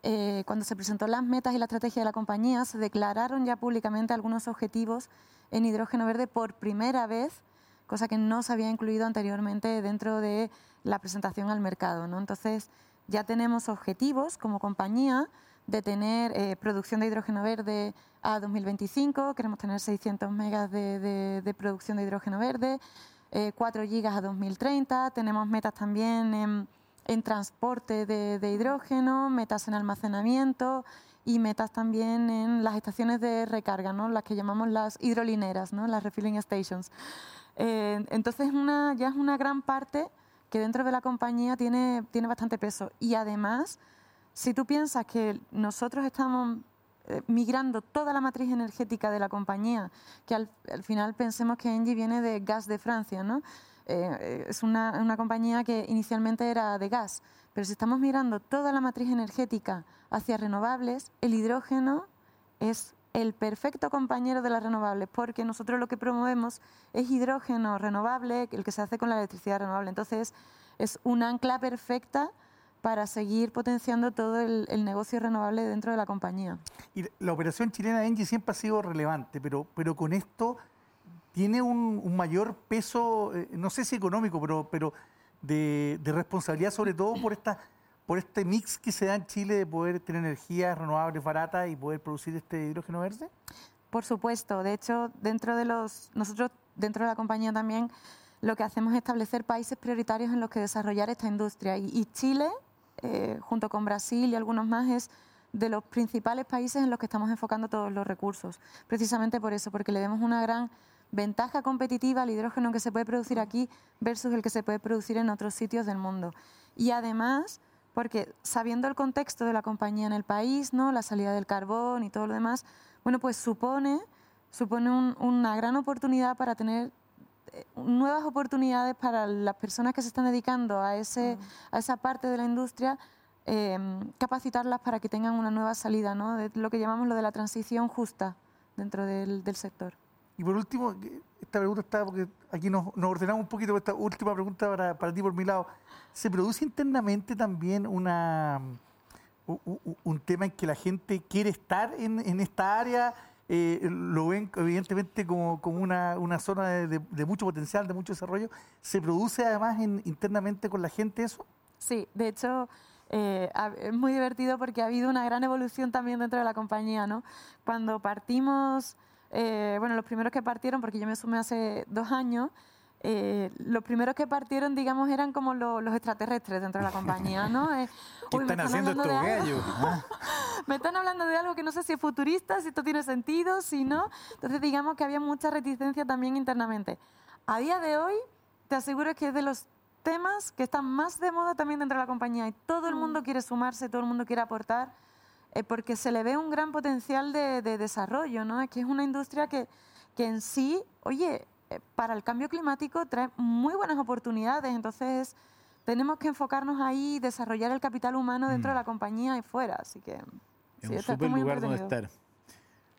eh, cuando se presentó las metas y la estrategia de la compañía, se declararon ya públicamente algunos objetivos en hidrógeno verde por primera vez cosa que no se había incluido anteriormente dentro de la presentación al mercado. ¿no? Entonces, ya tenemos objetivos como compañía de tener eh, producción de hidrógeno verde a 2025, queremos tener 600 megas de, producción de hidrógeno verde, 4 eh, gigas a 2030, tenemos metas también en, transporte de, hidrógeno, metas en almacenamiento y metas también en las estaciones de recarga, ¿no? las que llamamos las hidrolineras, ¿no? las refilling stations. Eh, entonces una, ya es una gran parte que dentro de la compañía tiene, tiene bastante peso. Y además, si tú piensas que nosotros estamos eh, migrando toda la matriz energética de la compañía, que al, final pensemos que Engie viene de gas de Francia, ¿no? Eh, es una, una compañía que inicialmente era de gas, pero si estamos mirando toda la matriz energética hacia renovables, el hidrógeno es el perfecto compañero de las renovables, porque nosotros lo que promovemos es hidrógeno renovable, el que se hace con la electricidad renovable. Entonces, es un ancla perfecta para seguir potenciando todo el, negocio renovable dentro de la compañía. Y la operación chilena Engie siempre ha sido relevante, pero, pero con esto tiene un, mayor peso, eh, no sé si económico, pero, pero de responsabilidad sobre todo por esta por este mix que se da en Chile de poder tener energías renovables baratas y poder producir este hidrógeno verde? Por supuesto. De hecho, dentro de los nosotros dentro de la compañía también lo que hacemos es establecer países prioritarios en los que desarrollar esta industria. Y, Chile, eh, junto con Brasil y algunos más, es de los principales países en los que estamos enfocando todos los recursos. Precisamente por eso, porque le vemos una gran ventaja competitiva al hidrógeno que se puede producir aquí versus el que se puede producir en otros sitios del mundo. Y además porque sabiendo el contexto de la compañía en el país, ¿no? la salida del carbón y todo lo demás, bueno, pues supone, supone una gran oportunidad para tener eh, nuevas oportunidades para las personas que se están dedicando a, ese, a esa parte de la industria, em, capacitarlas para que tengan una nueva salida, ¿no? de lo que llamamos lo de la transición justa dentro del, del sector. Y por último, esta pregunta está, porque aquí nos, ordenamos un poquito, esta última pregunta para, para ti por mi lado. ¿Se produce internamente también una, un, tema en que la gente quiere estar en, en esta área? Eh, lo ven evidentemente como, como una, una, zona de, mucho potencial, de mucho desarrollo. ¿Se produce además internamente con la gente eso? Sí, de hecho eh, es muy divertido porque ha habido una gran evolución también dentro de la compañía. ¿no? Cuando partimos, eh, bueno, los primeros que partieron, porque yo me sumé hace dos años, eh, los primeros que partieron, digamos, eran como los extraterrestres dentro de la compañía, ¿no? Eh, ¿Qué están, haciendo estos gallos? ¿Ah? me están hablando de algo que no sé si es futurista, si esto tiene sentido, si no. Entonces, digamos que había mucha reticencia también internamente. A día de hoy, te aseguro que es de los temas que están más de moda también dentro de la compañía y todo el mundo mm. quiere sumarse, todo el mundo quiere aportar, eh, porque se le ve un gran potencial de, desarrollo, ¿no? Es que es una industria que, que en sí, oye, eh, para el cambio climático trae muy buenas oportunidades. Entonces, tenemos que enfocarnos ahí, desarrollar el capital humano dentro de mm. la compañía y fuera. Así que. Es un súper lugar donde estar.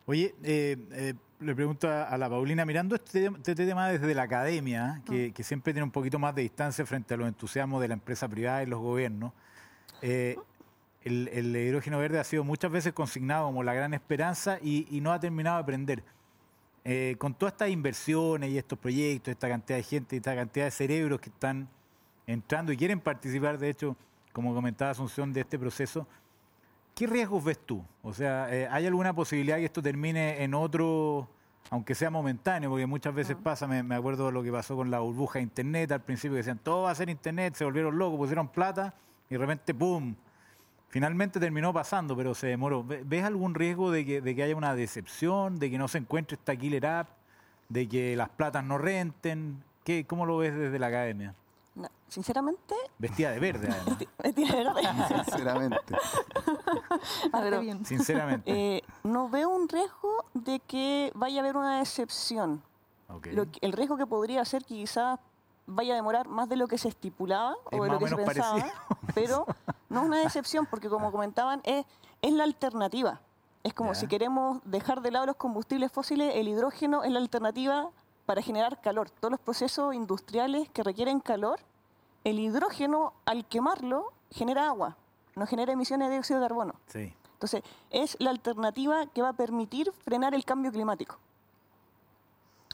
Oye, eh, eh, le pregunto a, la Paulina, mirando este, este tema desde la academia, que, mm. siempre tiene un poquito más de distancia frente a los entusiasmos de la empresa privada y los gobiernos, el, hidrógeno verde ha sido muchas veces consignado como la gran esperanza y, y no ha terminado de aprender. Eh, con todas estas inversiones y estos proyectos, esta cantidad de gente y esta cantidad de cerebros que están entrando y quieren participar, de hecho, como comentaba Asunción, de este proceso, ¿qué riesgos ves tú? O sea, eh, ¿hay alguna posibilidad que esto termine en otro, aunque sea momentáneo? Porque muchas veces pasa, me, me, acuerdo de lo que pasó con la burbuja de Internet al principio, que decían, todo va a ser Internet, se volvieron locos, pusieron plata y de repente, ¡pum!, Finalmente terminó pasando, pero se demoró. ¿Ves algún riesgo de que, de que haya una decepción, de que no se encuentre esta killer app, de que las platas no renten? ¿Qué, ¿Cómo lo ves desde la academia? sinceramente. Vestida de verde, además. Vestida de verde. sinceramente. sinceramente. Eh, no veo un riesgo de que vaya a haber una decepción. el riesgo que podría ser que quizás vaya a demorar más de lo que se estipulaba o de lo que se pensaba, pero no es una decepción porque como comentaban es, es la alternativa. Es como si queremos dejar de lado los combustibles fósiles, el hidrógeno es la alternativa para generar calor. Todos los procesos industriales que requieren calor, el hidrógeno al quemarlo genera agua, no genera emisiones de dióxido de carbono. Entonces, es la alternativa que va a permitir frenar el cambio climático.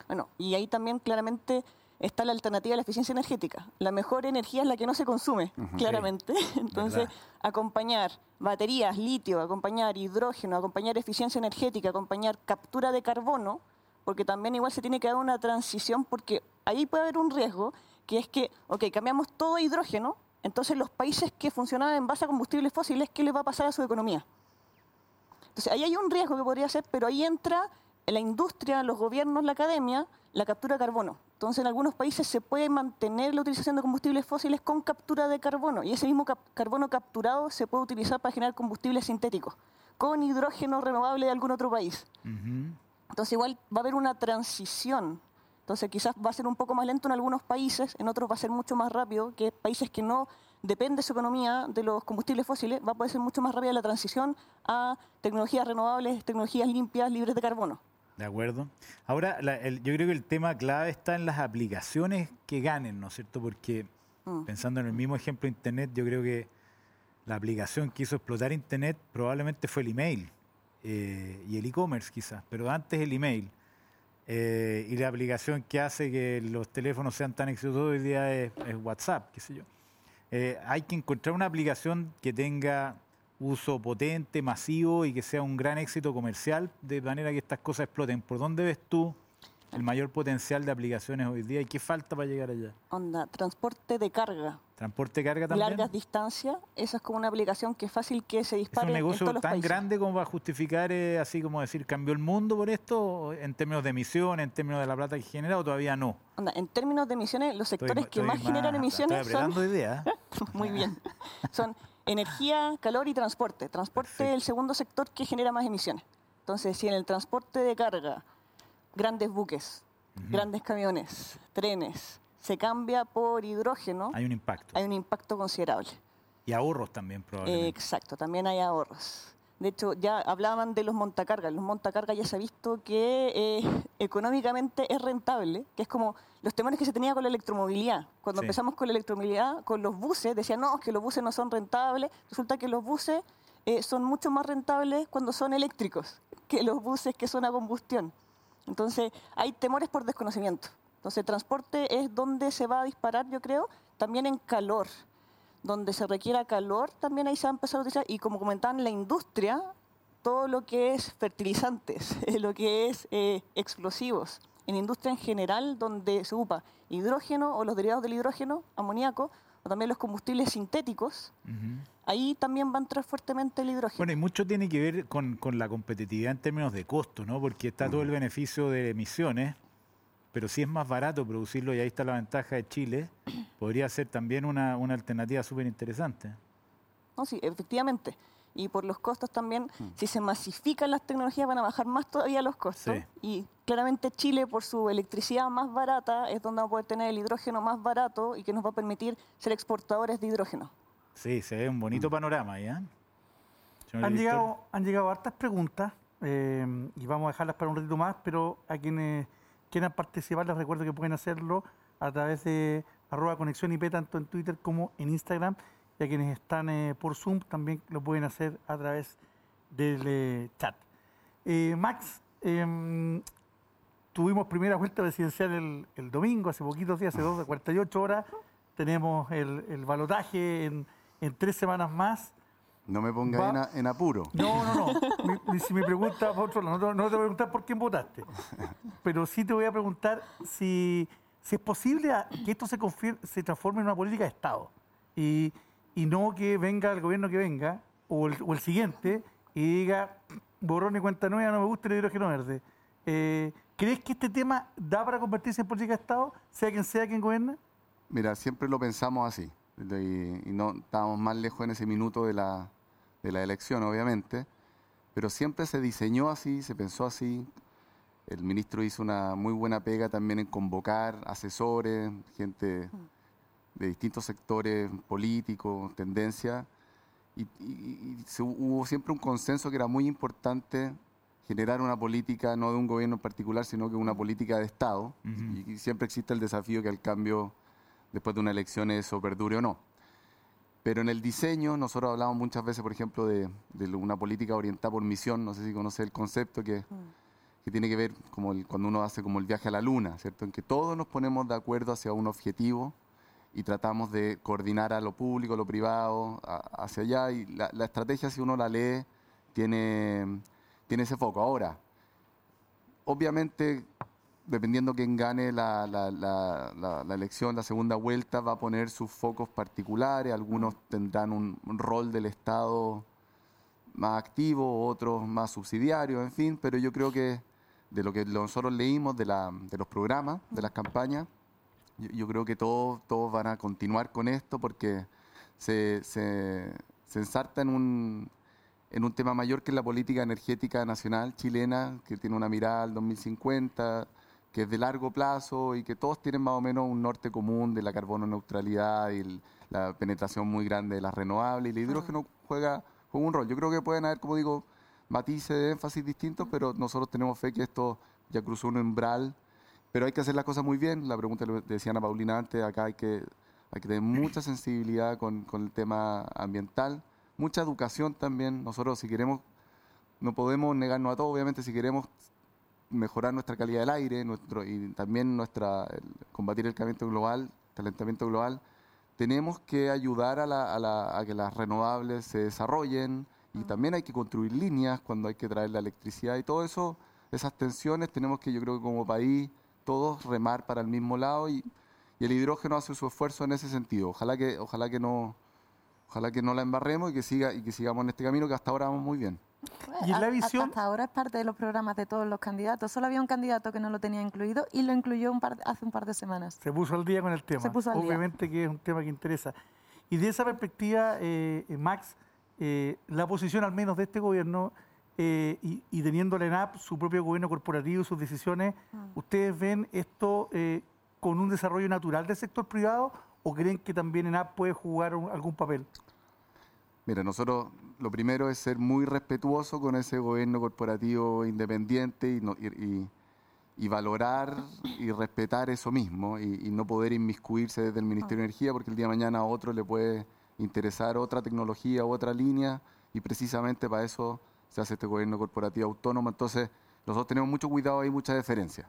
Bueno, y ahí también claramente está la alternativa a la eficiencia energética. La mejor energía es la que no se consume, claramente. Entonces, acompañar baterías, litio, acompañar hidrógeno, acompañar eficiencia energética, acompañar captura de carbono, porque también igual se tiene que dar una transición, porque ahí puede haber un riesgo, que es que, ok, cambiamos todo a hidrógeno, entonces los países que funcionaban en base a combustibles fósiles, ¿qué les va a pasar a su economía? Entonces, ahí hay un riesgo que podría ser, pero ahí entra la industria, los gobiernos, la academia, la captura de carbono. Entonces, en algunos países se puede mantener la utilización de combustibles fósiles con captura de carbono y ese mismo carbono capturado se puede utilizar para generar combustibles sintéticos, con hidrógeno renovable de algún otro país. Entonces igual va a haber una transición. Entonces quizás va a ser un poco más lento en algunos países, en otros va a ser mucho más rápido, que países que no depende su economía de los combustibles fósiles, va a poder ser mucho más rápida la transición a tecnologías renovables, tecnologías limpias, libres de carbono. De acuerdo. Ahora, yo creo que el tema clave está en las aplicaciones que ganen, ¿no es cierto? Porque mm. pensando en el mismo ejemplo de Internet, yo creo que la aplicación que hizo explotar Internet probablemente fue el email eh, y el e-commerce quizás, pero antes el email. Eh, y la aplicación que hace que los teléfonos sean tan exitosos hoy día es, es WhatsApp, qué sé yo. Eh, hay que encontrar una aplicación que tenga uso potente, masivo y que sea un gran éxito comercial, de manera que estas cosas exploten. ¿Por dónde ves tú el mayor potencial de aplicaciones hoy día y qué falta para llegar allá? Onda, transporte de carga. Transporte de carga también. Largas distancias, esa es como una aplicación que es fácil que se dispare. ¿Es un negocio tan grande como va a justificar, eh, así como decir, cambió el mundo por esto, en términos de emisiones, en términos de la plata que genera, o todavía no? Onda, en términos de emisiones, los sectores que más, generan emisiones son. Idea. Muy bien. Son energía, calor y transporte. Transporte es el segundo sector que genera más emisiones. Entonces, si en el transporte de carga, grandes buques, grandes camiones, trenes, se cambia por hidrógeno, hay un impacto. Hay un impacto considerable. Y ahorros también, probablemente. exacto, también hay ahorros. De hecho, ya hablaban de los montacargas. Los montacargas ya se ha visto que eh, económicamente es rentable, que es como los temores que se tenía con la electromovilidad. Cuando empezamos con la electromovilidad, con los buses, decían, no, que los buses no son rentables. Resulta que los buses eh, son mucho más rentables cuando son eléctricos que los buses que son a combustión. Entonces, hay temores por desconocimiento. Entonces, transporte es donde se va a disparar, yo creo, también en calor donde se requiera calor, también ahí se va a empezar a utilizar. Y como comentaban, la industria, todo lo que es fertilizantes, lo que es eh, explosivos, en industria en general, donde se ocupa hidrógeno o los derivados del hidrógeno, amoníaco, o también los combustibles sintéticos, ahí también va a entrar fuertemente el hidrógeno. Bueno, y mucho tiene que ver con, con la competitividad en términos de costo, ¿no? Porque está todo el beneficio de emisiones, pero si es más barato producirlo, y ahí está la ventaja de Chile, podría ser también una, alternativa súper interesante. No, sí, efectivamente. Y por los costos también, mm. si se masifican las tecnologías van a bajar más todavía los costos. Y claramente Chile, por su electricidad más barata, es donde va a poder tener el hidrógeno más barato y que nos va a permitir ser exportadores de hidrógeno. Sí, se ve un bonito mm. panorama ya. Han llegado, han llegado hartas preguntas eh, y vamos a dejarlas para un ratito más, pero a quienes quieran participar, les recuerdo que pueden hacerlo a través de arroba conexión IP, tanto en Twitter como en Instagram. Y a quienes están eh, por Zoom también lo pueden hacer a través del eh, chat. Eh, Max, em, tuvimos primera vuelta presidencial el, domingo, hace poquitos días, hace dos, 48 horas. Tenemos el, el balotaje en tres semanas más. No me pongas en, apuro. No, no, no. si me preguntas por otro lado, no, te voy a preguntar por quién votaste. Pero sí te voy a preguntar si, es posible que esto se, se transforme en una política de Estado. Y, no que venga el gobierno que venga, o el, siguiente, y diga, borrón y cuenta nueva, no me gusta el hidrógeno verde. Eh, ¿Crees que este tema da para convertirse en política de Estado, sea quien sea quien gobierna? Mira, siempre lo pensamos así y, no estábamos más lejos en ese minuto de la, de la elección, obviamente, pero siempre se diseñó así, se pensó así. El ministro hizo una muy buena pega también en convocar asesores, gente de distintos sectores políticos, tendencias, y, hubo siempre un consenso que era muy importante generar una política no de un gobierno en particular, sino que una política de Estado, y siempre existe el desafío que el cambio después de una elección eso perdure o no. Pero en el diseño, nosotros hablamos muchas veces, por ejemplo, de, una política orientada por misión, no sé si conoce el concepto que, mm. que tiene que ver como cuando uno hace como el viaje a la luna, ¿cierto? En que todos nos ponemos de acuerdo hacia un objetivo y tratamos de coordinar a lo público, a lo privado, hacia allá. Y la, la, estrategia, si uno la lee, tiene, tiene ese foco. Ahora, obviamente dependiendo quién gane la, la, elección, la segunda vuelta, va a poner sus focos particulares. Algunos tendrán un, rol del Estado más activo, otros más subsidiario, en fin. Pero yo creo que de lo que nosotros leímos de, de los programas, de las campañas, yo, creo que todos, todos van a continuar con esto porque se, se, se ensarta en un en un tema mayor que es la política energética nacional chilena, que tiene una mirada al 2050, que es de largo plazo y que todos tienen más o menos un norte común de la carbono neutralidad y la penetración muy grande de las renovables. Y el hidrógeno juega, juega un rol. Yo creo que pueden haber, como digo, matices de énfasis distintos, pero nosotros tenemos fe que esto ya cruzó un umbral. Pero hay que hacer las cosas muy bien. La pregunta le decía Ana Paulina antes, acá hay que, hay que tener mucha sensibilidad con, con el tema ambiental mucha educación también. Nosotros si queremos, no podemos negarnos a todo, obviamente si queremos mejorar nuestra calidad del aire nuestro, y también nuestra combatir el calentamiento global, calentamiento global, tenemos que ayudar a, la, a, que las renovables se desarrollen y también hay que construir líneas cuando hay que traer la electricidad y todo eso, esas tensiones tenemos que yo creo que como país todos remar para el mismo lado y, y el hidrógeno hace su esfuerzo en ese sentido. Ojalá que, ojalá que no, Ojalá que no la embarremos y que siga y que sigamos en este camino que hasta ahora vamos muy bien. Y la visión. Hasta ahora es parte de los programas de todos los candidatos. Solo había un candidato que no lo tenía incluido y lo incluyó un par, hace un par de semanas. Se puso al día con el tema. Se puso al Obviamente que es un tema que interesa. Y de esa perspectiva, eh, eh, Max, eh, la posición al menos de este gobierno y, y, teniendo la ENAP, su propio gobierno corporativo, sus decisiones, mm. ¿ustedes ven esto con un desarrollo natural del sector privado o creen que también ENAP puede jugar algún papel? Mira, nosotros lo primero es ser muy respetuoso con ese gobierno corporativo independiente y, y, valorar y respetar eso mismo y, no poder inmiscuirse desde el Ministerio de Energía porque el día de mañana a otro le puede interesar otra tecnología otra línea y precisamente para eso se hace este gobierno corporativo autónomo. Entonces, nosotros tenemos mucho cuidado y mucha deferencia.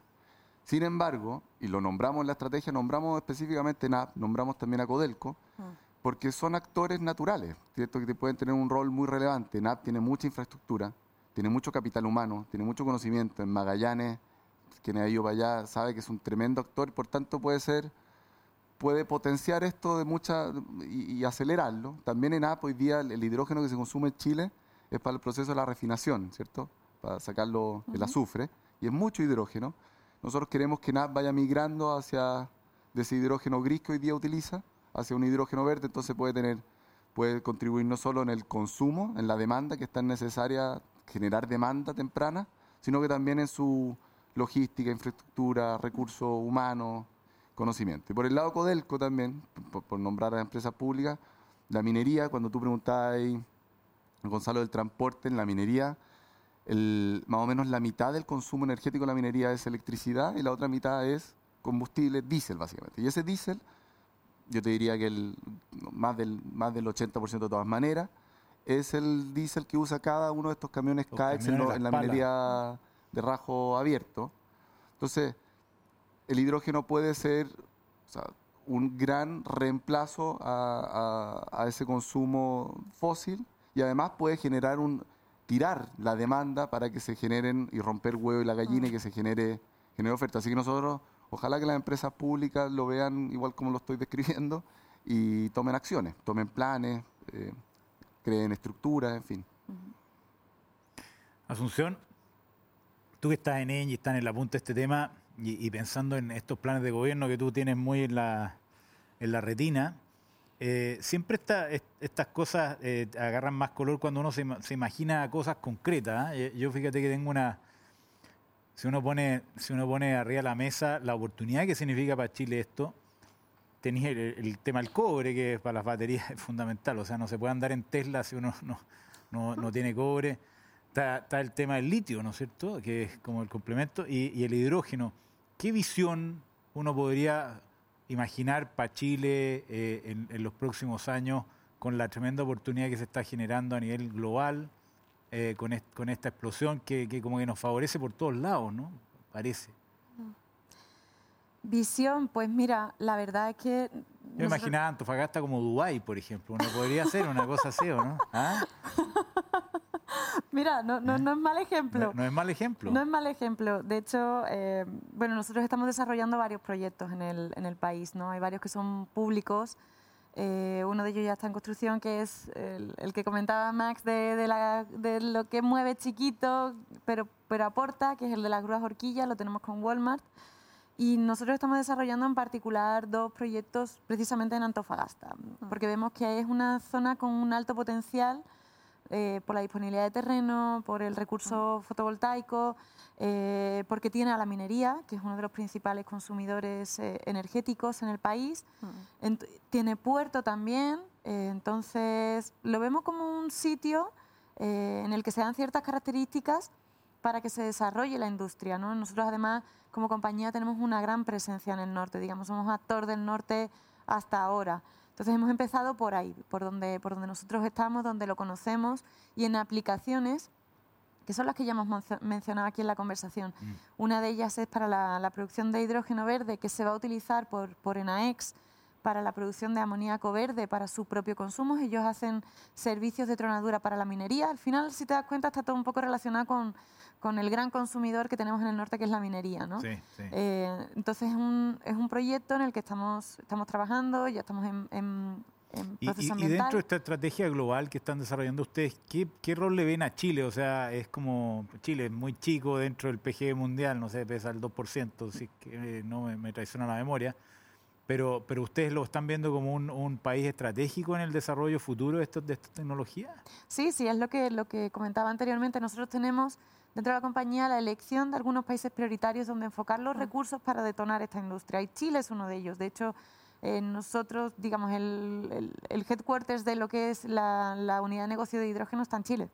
Sin embargo, y lo nombramos en la estrategia, nombramos específicamente NAP, nombramos también a Codelco, porque son actores naturales, ¿cierto? que pueden tener un rol muy relevante. NAP tiene mucha infraestructura, tiene mucho capital humano, tiene mucho conocimiento. En Magallanes, quien ha ido para allá sabe que es un tremendo actor, por tanto puede ser, puede potenciar esto de mucha y, acelerarlo. También en NAP hoy día el, hidrógeno que se consume en Chile es para el proceso de la refinación, ¿cierto? Para sacarlo el azufre, y es mucho hidrógeno. Nosotros queremos que NAP vaya migrando hacia ese hidrógeno gris que hoy día utiliza, hacia un hidrógeno verde, entonces puede tener, puede contribuir no solo en el consumo, en la demanda que es tan necesaria, generar demanda temprana, sino que también en su logística, infraestructura, recursos humanos, conocimiento. Y por el lado Codelco también, por, nombrar a empresas públicas, la minería, cuando tú preguntabas Gonzalo, del transporte, en la minería más o menos la mitad del consumo energético de la minería es electricidad y la otra mitad es combustible, diésel básicamente. Y ese diésel, yo te diría que el, más, del, más del 80% de todas maneras, es el diésel que usa cada uno de estos camiones CAEX en, la minería de rajo abierto. Entonces, el hidrógeno puede ser un gran reemplazo a ese consumo fósil y además puede generar un, tirar la demanda para que se generen y romper huevo y la gallina y que se genere, genere oferta. Así que nosotros, ojalá que las empresas públicas lo vean igual como lo estoy describiendo y tomen acciones, tomen planes, eh, creen estructuras, en fin. Asunción, tú que estás en ella y estás en la punta de este tema y, pensando en estos planes de gobierno que tú tienes muy en la, en la retina, eh, siempre estas cosas eh, agarran más color cuando uno se, imagina cosas concretas. Yo fíjate que tengo una... Si uno, pone, si uno pone arriba de la mesa la oportunidad que significa para Chile esto, tenéis el, tema del cobre, que para las baterías es fundamental. O sea, no se puede andar en Tesla si uno no, no, tiene cobre. Está, el tema del litio, ¿no es cierto? Que es como el complemento. Y, y el hidrógeno. ¿Qué visión uno podría imaginar para Chile eh, en, los próximos años con la tremenda oportunidad que se está generando a nivel global, eh, con, con, esta explosión que, como que nos favorece por todos lados, ¿no? Parece. Visión, pues mira, la verdad es que... Yo imaginaba Antofagasta como Dubái, por ejemplo. Uno podría hacer una cosa así, ¿o no? ¿Ah? Mira, no, no, no, es mal ejemplo. No, es mal ejemplo. No es mal ejemplo. De hecho, eh, bueno, nosotros estamos desarrollando varios proyectos en el, en el país, ¿no? Hay varios que son públicos. Eh, uno de ellos ya está en construcción, que es el, que comentaba Max de, de, la, de, lo que mueve chiquito, pero, pero aporta, que es el de las grúas horquillas, lo tenemos con Walmart. Y nosotros estamos desarrollando en particular dos proyectos precisamente en Antofagasta, porque vemos que es una zona con un alto potencial eh, por la disponibilidad de terreno, por el recurso fotovoltaico, eh, porque tiene a la minería, que es uno de los principales consumidores eh, energéticos en el país. Tiene puerto también, entonces lo vemos como un sitio en el que se dan ciertas características para que se desarrolle la industria. ¿no? Nosotros además como compañía tenemos una gran presencia en el norte, digamos, somos actor del norte hasta ahora. Entonces hemos empezado por ahí, por donde, por donde nosotros estamos, donde lo conocemos y en aplicaciones que son las que ya hemos mencionado aquí en la conversación. Mm. Una de ellas es para la, producción de hidrógeno verde que se va a utilizar por, por ENAEX para la producción de amoníaco verde para su propio consumo. Ellos hacen servicios de tronadura para la minería. Al final, si te das cuenta, está todo un poco relacionado con, con el gran consumidor que tenemos en el norte, que es la minería. ¿no? Sí, sí. Eh, entonces es un, es un proyecto en el que estamos, estamos trabajando, ya estamos en, en, y, y, dentro de esta estrategia global que están desarrollando ustedes, ¿qué, ¿qué, rol le ven a Chile? O sea, es como Chile es muy chico dentro del PGB mundial, no sé, pesa el 2%, si que no me, me, traiciona la memoria. Pero, pero ustedes lo están viendo como un, un país estratégico en el desarrollo futuro de, estos, de esta tecnología. Sí, sí, es lo que, lo que comentaba anteriormente. Nosotros tenemos dentro de la compañía la elección de algunos países prioritarios donde enfocar los recursos para detonar esta industria. Y Chile es uno de ellos. De hecho, eh, nosotros, digamos, el, el, headquarters de lo que es la, la, unidad de negocio de hidrógeno está en Chile.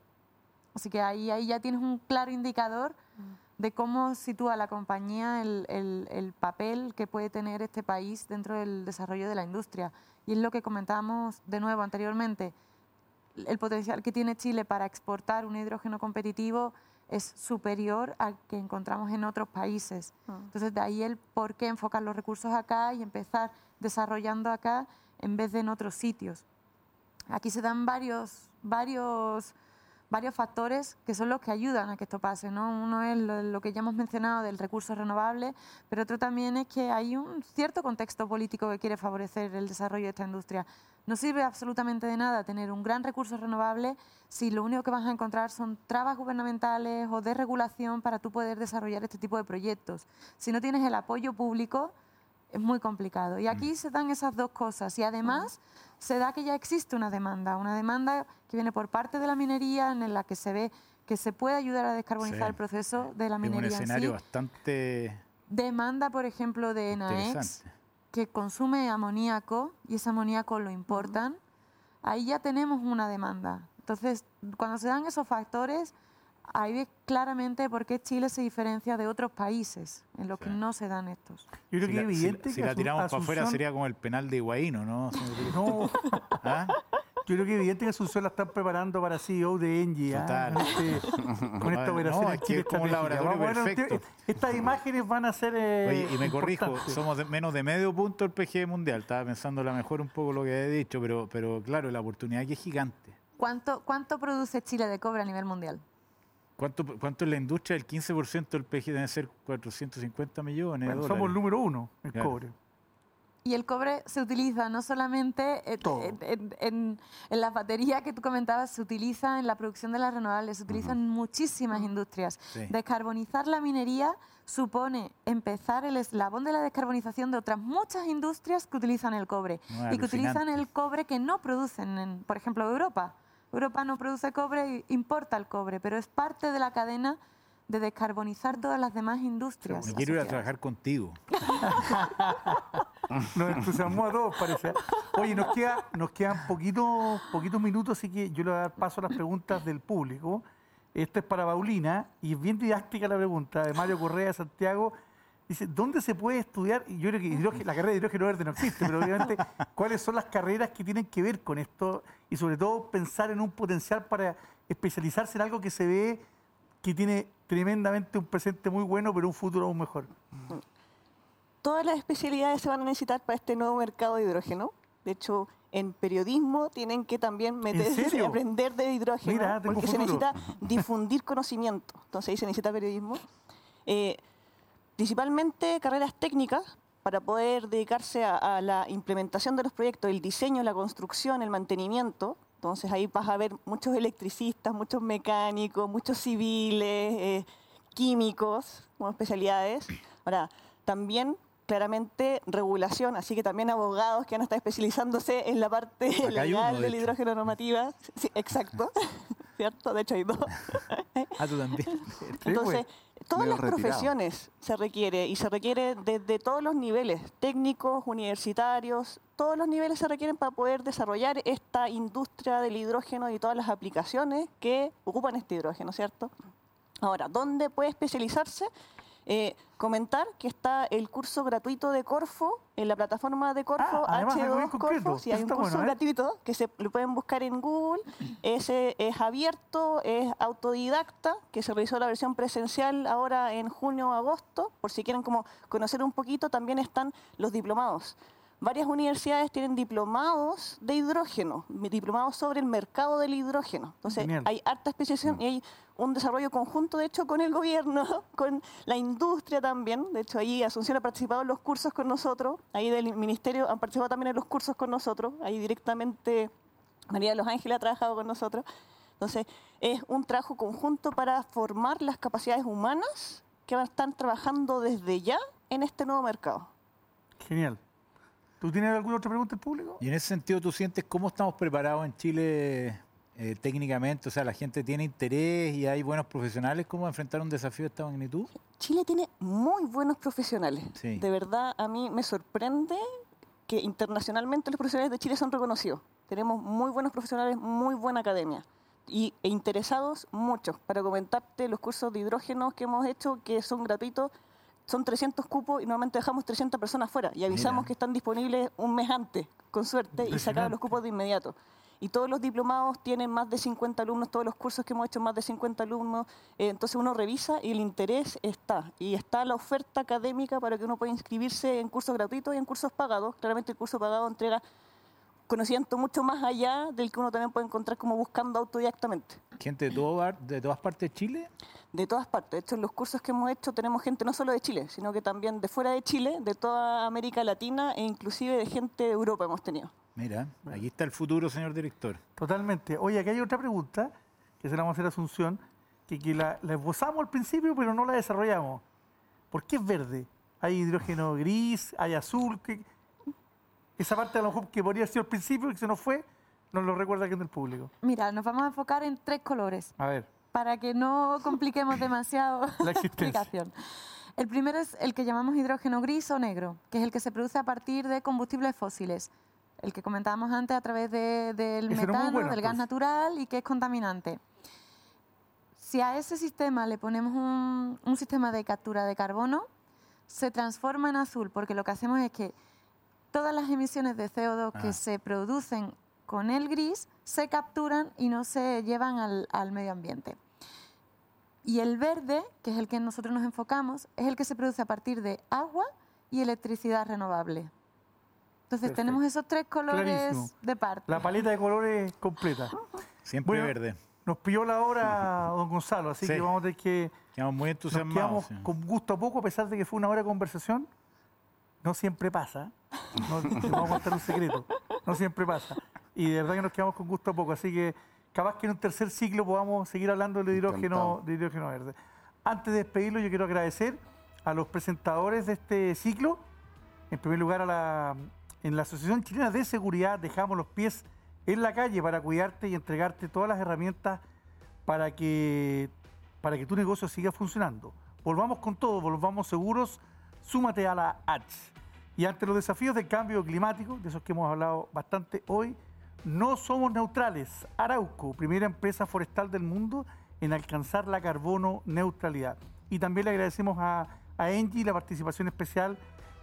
Así que ahí, ahí ya tienes un claro indicador mm. De cómo sitúa la compañía el, el, papel que puede tener este país dentro del desarrollo de la industria. Y es lo que comentábamos de nuevo anteriormente. El potencial que tiene Chile para exportar un hidrógeno competitivo es superior al que encontramos en otros países. Ah. Entonces, de ahí el por qué enfocar los recursos acá y empezar desarrollando acá en vez de en otros sitios. Aquí se dan varios, varios, varios factores que son los que ayudan a que esto pase. ¿no? Uno es lo, que ya hemos mencionado del recurso renovable, pero otro también es que hay un cierto contexto político que quiere favorecer el desarrollo de esta industria. No sirve absolutamente de nada tener un gran recurso renovable si lo único que vas a encontrar son trabas gubernamentales o de regulación para tú poder desarrollar este tipo de proyectos. Si no tienes el apoyo público, es muy complicado. Y aquí mm. se dan esas dos cosas. Y además se da que ya existe una demanda, una demanda que viene por parte de la minería en la que se ve que se puede ayudar a descarbonizar el proceso de la minería. Es un escenario bastante... Demanda, por ejemplo, de ENAEX que consume amoníaco y ese amoníaco lo importan, ahí ya tenemos una demanda. Entonces, cuando se dan esos factores, ahí ves claramente por qué Chile se diferencia de otros países en los que no se dan estos. Yo creo que es evidente si, la tiramos para afuera sería como el penal de Higuaíno, ¿no? no. ¿Ah? Yo creo que es evidente que Asunción la están preparando para CEO de Engie. ¿ah? Este, con esta operación no, es como un laboratorio perfecto. estas imágenes van a ser. Eh, Oye, y me corrijo, somos menos de medio punto el PG mundial. Estaba pensando a lo mejor un poco lo que he dicho, pero, pero claro, la oportunidad aquí es gigante. ¿Cuánto, ¿Cuánto produce Chile de cobre a nivel mundial? ¿Cuánto, ¿Cuánto es la industria? El 15% del PG debe ser 450 millones. de dólares. Somos el número uno en cobre. Y el cobre se utiliza no solamente en, las baterías que tú comentabas, se utiliza en la producción de las renovables, se utiliza en muchísimas industrias. Descarbonizar la minería supone empezar el eslabón de la descarbonización de otras muchas industrias que utilizan el cobre y que utilizan el cobre que no producen, en, por ejemplo, Europa. Europa no produce cobre e importa el cobre, pero es parte de la cadena de descarbonizar todas las demás industrias. Me quiero ir a trabajar contigo. nos entusiasmó a todos, parece. Oye, nos, queda, nos quedan poquitos, poquitos minutos, así que yo le voy a dar paso a las preguntas del público. Esta es para Paulina y es bien didáctica la pregunta de Mario Correa de Santiago. Dice, ¿dónde se puede estudiar? Y yo creo que la carrera de hidrógeno verde no existe, pero obviamente, ¿cuáles son las carreras que tienen que ver con esto? Y sobre todo, pensar en un potencial para especializarse en algo que se ve que tiene tremendamente un presente muy bueno, pero un futuro aún mejor. Todas las especialidades se van a necesitar para este nuevo mercado de hidrógeno. De hecho, en periodismo tienen que también meterse y aprender de hidrógeno, porque se necesita difundir conocimiento. Entonces ahí se necesita periodismo. Eh, principalmente carreras técnicas para poder dedicarse a, a, la implementación de los proyectos, el diseño, la construcción, el mantenimiento, entonces ahí vas a ver muchos electricistas, muchos mecánicos, muchos civiles, eh, químicos como especialidades. Ahora, también claramente regulación, así que también abogados que van a estar especializándose en la parte legal del hidrógeno normativa. Sí, exacto. ¿cierto? De hecho hay dos. ah, tú también. Entonces, todas las profesiones se requiere y se requiere desde todos los niveles, técnicos, universitarios, todos los niveles se requieren para poder desarrollar esta industria del hidrógeno y todas las aplicaciones que ocupan este hidrógeno, ¿cierto? Ahora, ¿dónde puede especializarse? Eh, comentar que está el curso gratuito de Corfo en la plataforma de Corfo, H2 Corfo. Si hay un curso ¿eh? gratuito que se lo pueden buscar en Google. Ese es abierto, es autodidacta, que se realizó la versión presencial ahora en junio o agosto. Por si quieren como conocer un poquito, también están los diplomados varias universidades tienen diplomados de hidrógeno, diplomados sobre el mercado del hidrógeno. Entonces, hay harta especialización y hay un desarrollo conjunto, de hecho, con el gobierno, con la industria también. De hecho, ahí Asunción ha participado en los cursos con nosotros, ahí del Ministerio han participado también en los cursos con nosotros, ahí directamente María de los Ángeles ha trabajado con nosotros. Entonces, es un trabajo conjunto para formar las capacidades humanas que van a estar trabajando desde ya en este nuevo mercado. Genial. ¿Tú tienes alguna otra pregunta del público? Y en ese sentido, ¿tú sientes cómo estamos preparados en Chile eh, técnicamente? O sea, ¿la gente tiene interés y hay buenos profesionales? ¿Cómo enfrentar un desafío de esta magnitud? Chile tiene muy buenos profesionales. De verdad, a mí me sorprende que internacionalmente los profesionales de Chile son reconocidos. Tenemos muy buenos profesionales, muy buena academia. Y, e interesados muchos. Para comentarte los cursos de hidrógeno que hemos hecho, que son gratuitos, son 300 cupos y normalmente dejamos 300 personas fuera y avisamos que están disponibles un mes antes, con suerte, y sacamos los cupos de inmediato. Y todos los diplomados tienen más de 50 alumnos, todos los cursos que hemos hecho más de 50 alumnos. Eh, entonces uno revisa y el interés está. Y está la oferta académica para que uno pueda inscribirse en cursos gratuitos y en cursos pagados. Claramente el curso pagado entrega conocimiento mucho más allá del que uno también puede encontrar como buscando autodidactamente. ¿Gente de, todo, de todas partes de Chile? De todas partes. De hecho, en los cursos que hemos hecho tenemos gente no solo de Chile, sino que también de fuera de Chile, de toda América Latina e inclusive de gente de Europa hemos tenido. Mira, aquí está el futuro, señor director. Totalmente. Oye, aquí hay otra pregunta que se la vamos a hacer a Asunción, que, que la, la esbozamos al principio, pero no la desarrollamos. ¿Por qué es verde? Hay hidrógeno gris, hay azul. ¿qué, esa parte a lo mejor que podría ser al principio y que se nos fue, nos lo recuerda aquí en el público. Mira, nos vamos a enfocar en tres colores. A ver. Para que no compliquemos demasiado la, explicación. El primero es el que llamamos hidrógeno gris o negro, que es el que se produce a partir de combustibles fósiles. El que comentábamos antes a través del metano, del gas natural y que es contaminante. Si a ese sistema le ponemos un, un sistema de captura de carbono, se transforma en azul, porque lo que hacemos es que todas las emisiones de CO2 que ah. se producen con el gris se capturan y no se llevan al, medio ambiente. Y el verde, que es el que nosotros nos enfocamos, es el que se produce a partir de agua y electricidad renovable. Entonces tenemos esos tres colores de parte. La paleta de colores completa. Siempre verde. Nos pilló la hora, don Gonzalo, así que vamos a tener que... Quedamos muy entusiasmados. quedamos con gusto a poco, a pesar de que fue una hora de conversación. No siempre pasa. No, vamos a contar un secreto. No siempre pasa. Y de verdad que nos quedamos con gusto a poco. Así que capaz que en un tercer ciclo podamos seguir hablando de hidrógeno, de hidrógeno verde. Antes de despedirlo, yo quiero agradecer a los presentadores de este ciclo. En primer lugar, a la, en la Asociación Chilena de Seguridad dejamos los pies en la calle para cuidarte y entregarte todas las herramientas para que, para que tu negocio siga funcionando. Volvamos con todo, volvamos seguros, súmate a la H. Y ante los desafíos del cambio climático, de esos que hemos hablado bastante hoy, no somos neutrales. Arauco, primera empresa forestal del mundo en alcanzar la carbono neutralidad. Y también le agradecemos a, a Engie la participación especial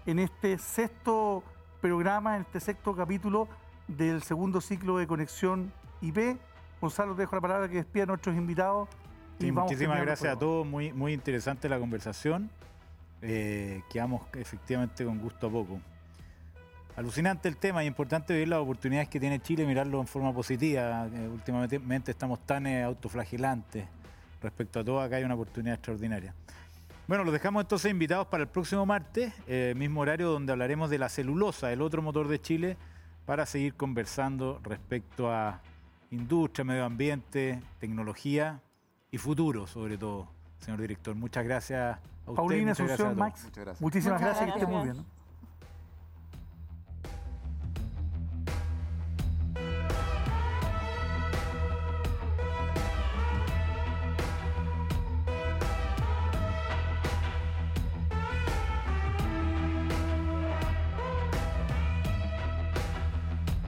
en este sexto programa, en este sexto capítulo del segundo ciclo de Conexión IP. Gonzalo, te dejo la palabra que despida a nuestros invitados. muchísimas gracias a todos, muy, muy interesante la conversación eh, quedamos efectivamente con gusto a poco. Alucinante el tema y importante ver las oportunidades que tiene Chile, mirarlo en forma positiva. Eh, últimamente estamos tan eh, autoflagelantes respecto a todo, acá hay una oportunidad extraordinaria. Bueno, los dejamos entonces invitados para el próximo martes, eh, mismo horario donde hablaremos de la celulosa, el otro motor de Chile, para seguir conversando respecto a industria, medio ambiente, tecnología y futuro sobre todo, señor director. Muchas gracias Paulina, Asunción, Max, muchísimas gracias, que esté muy bien.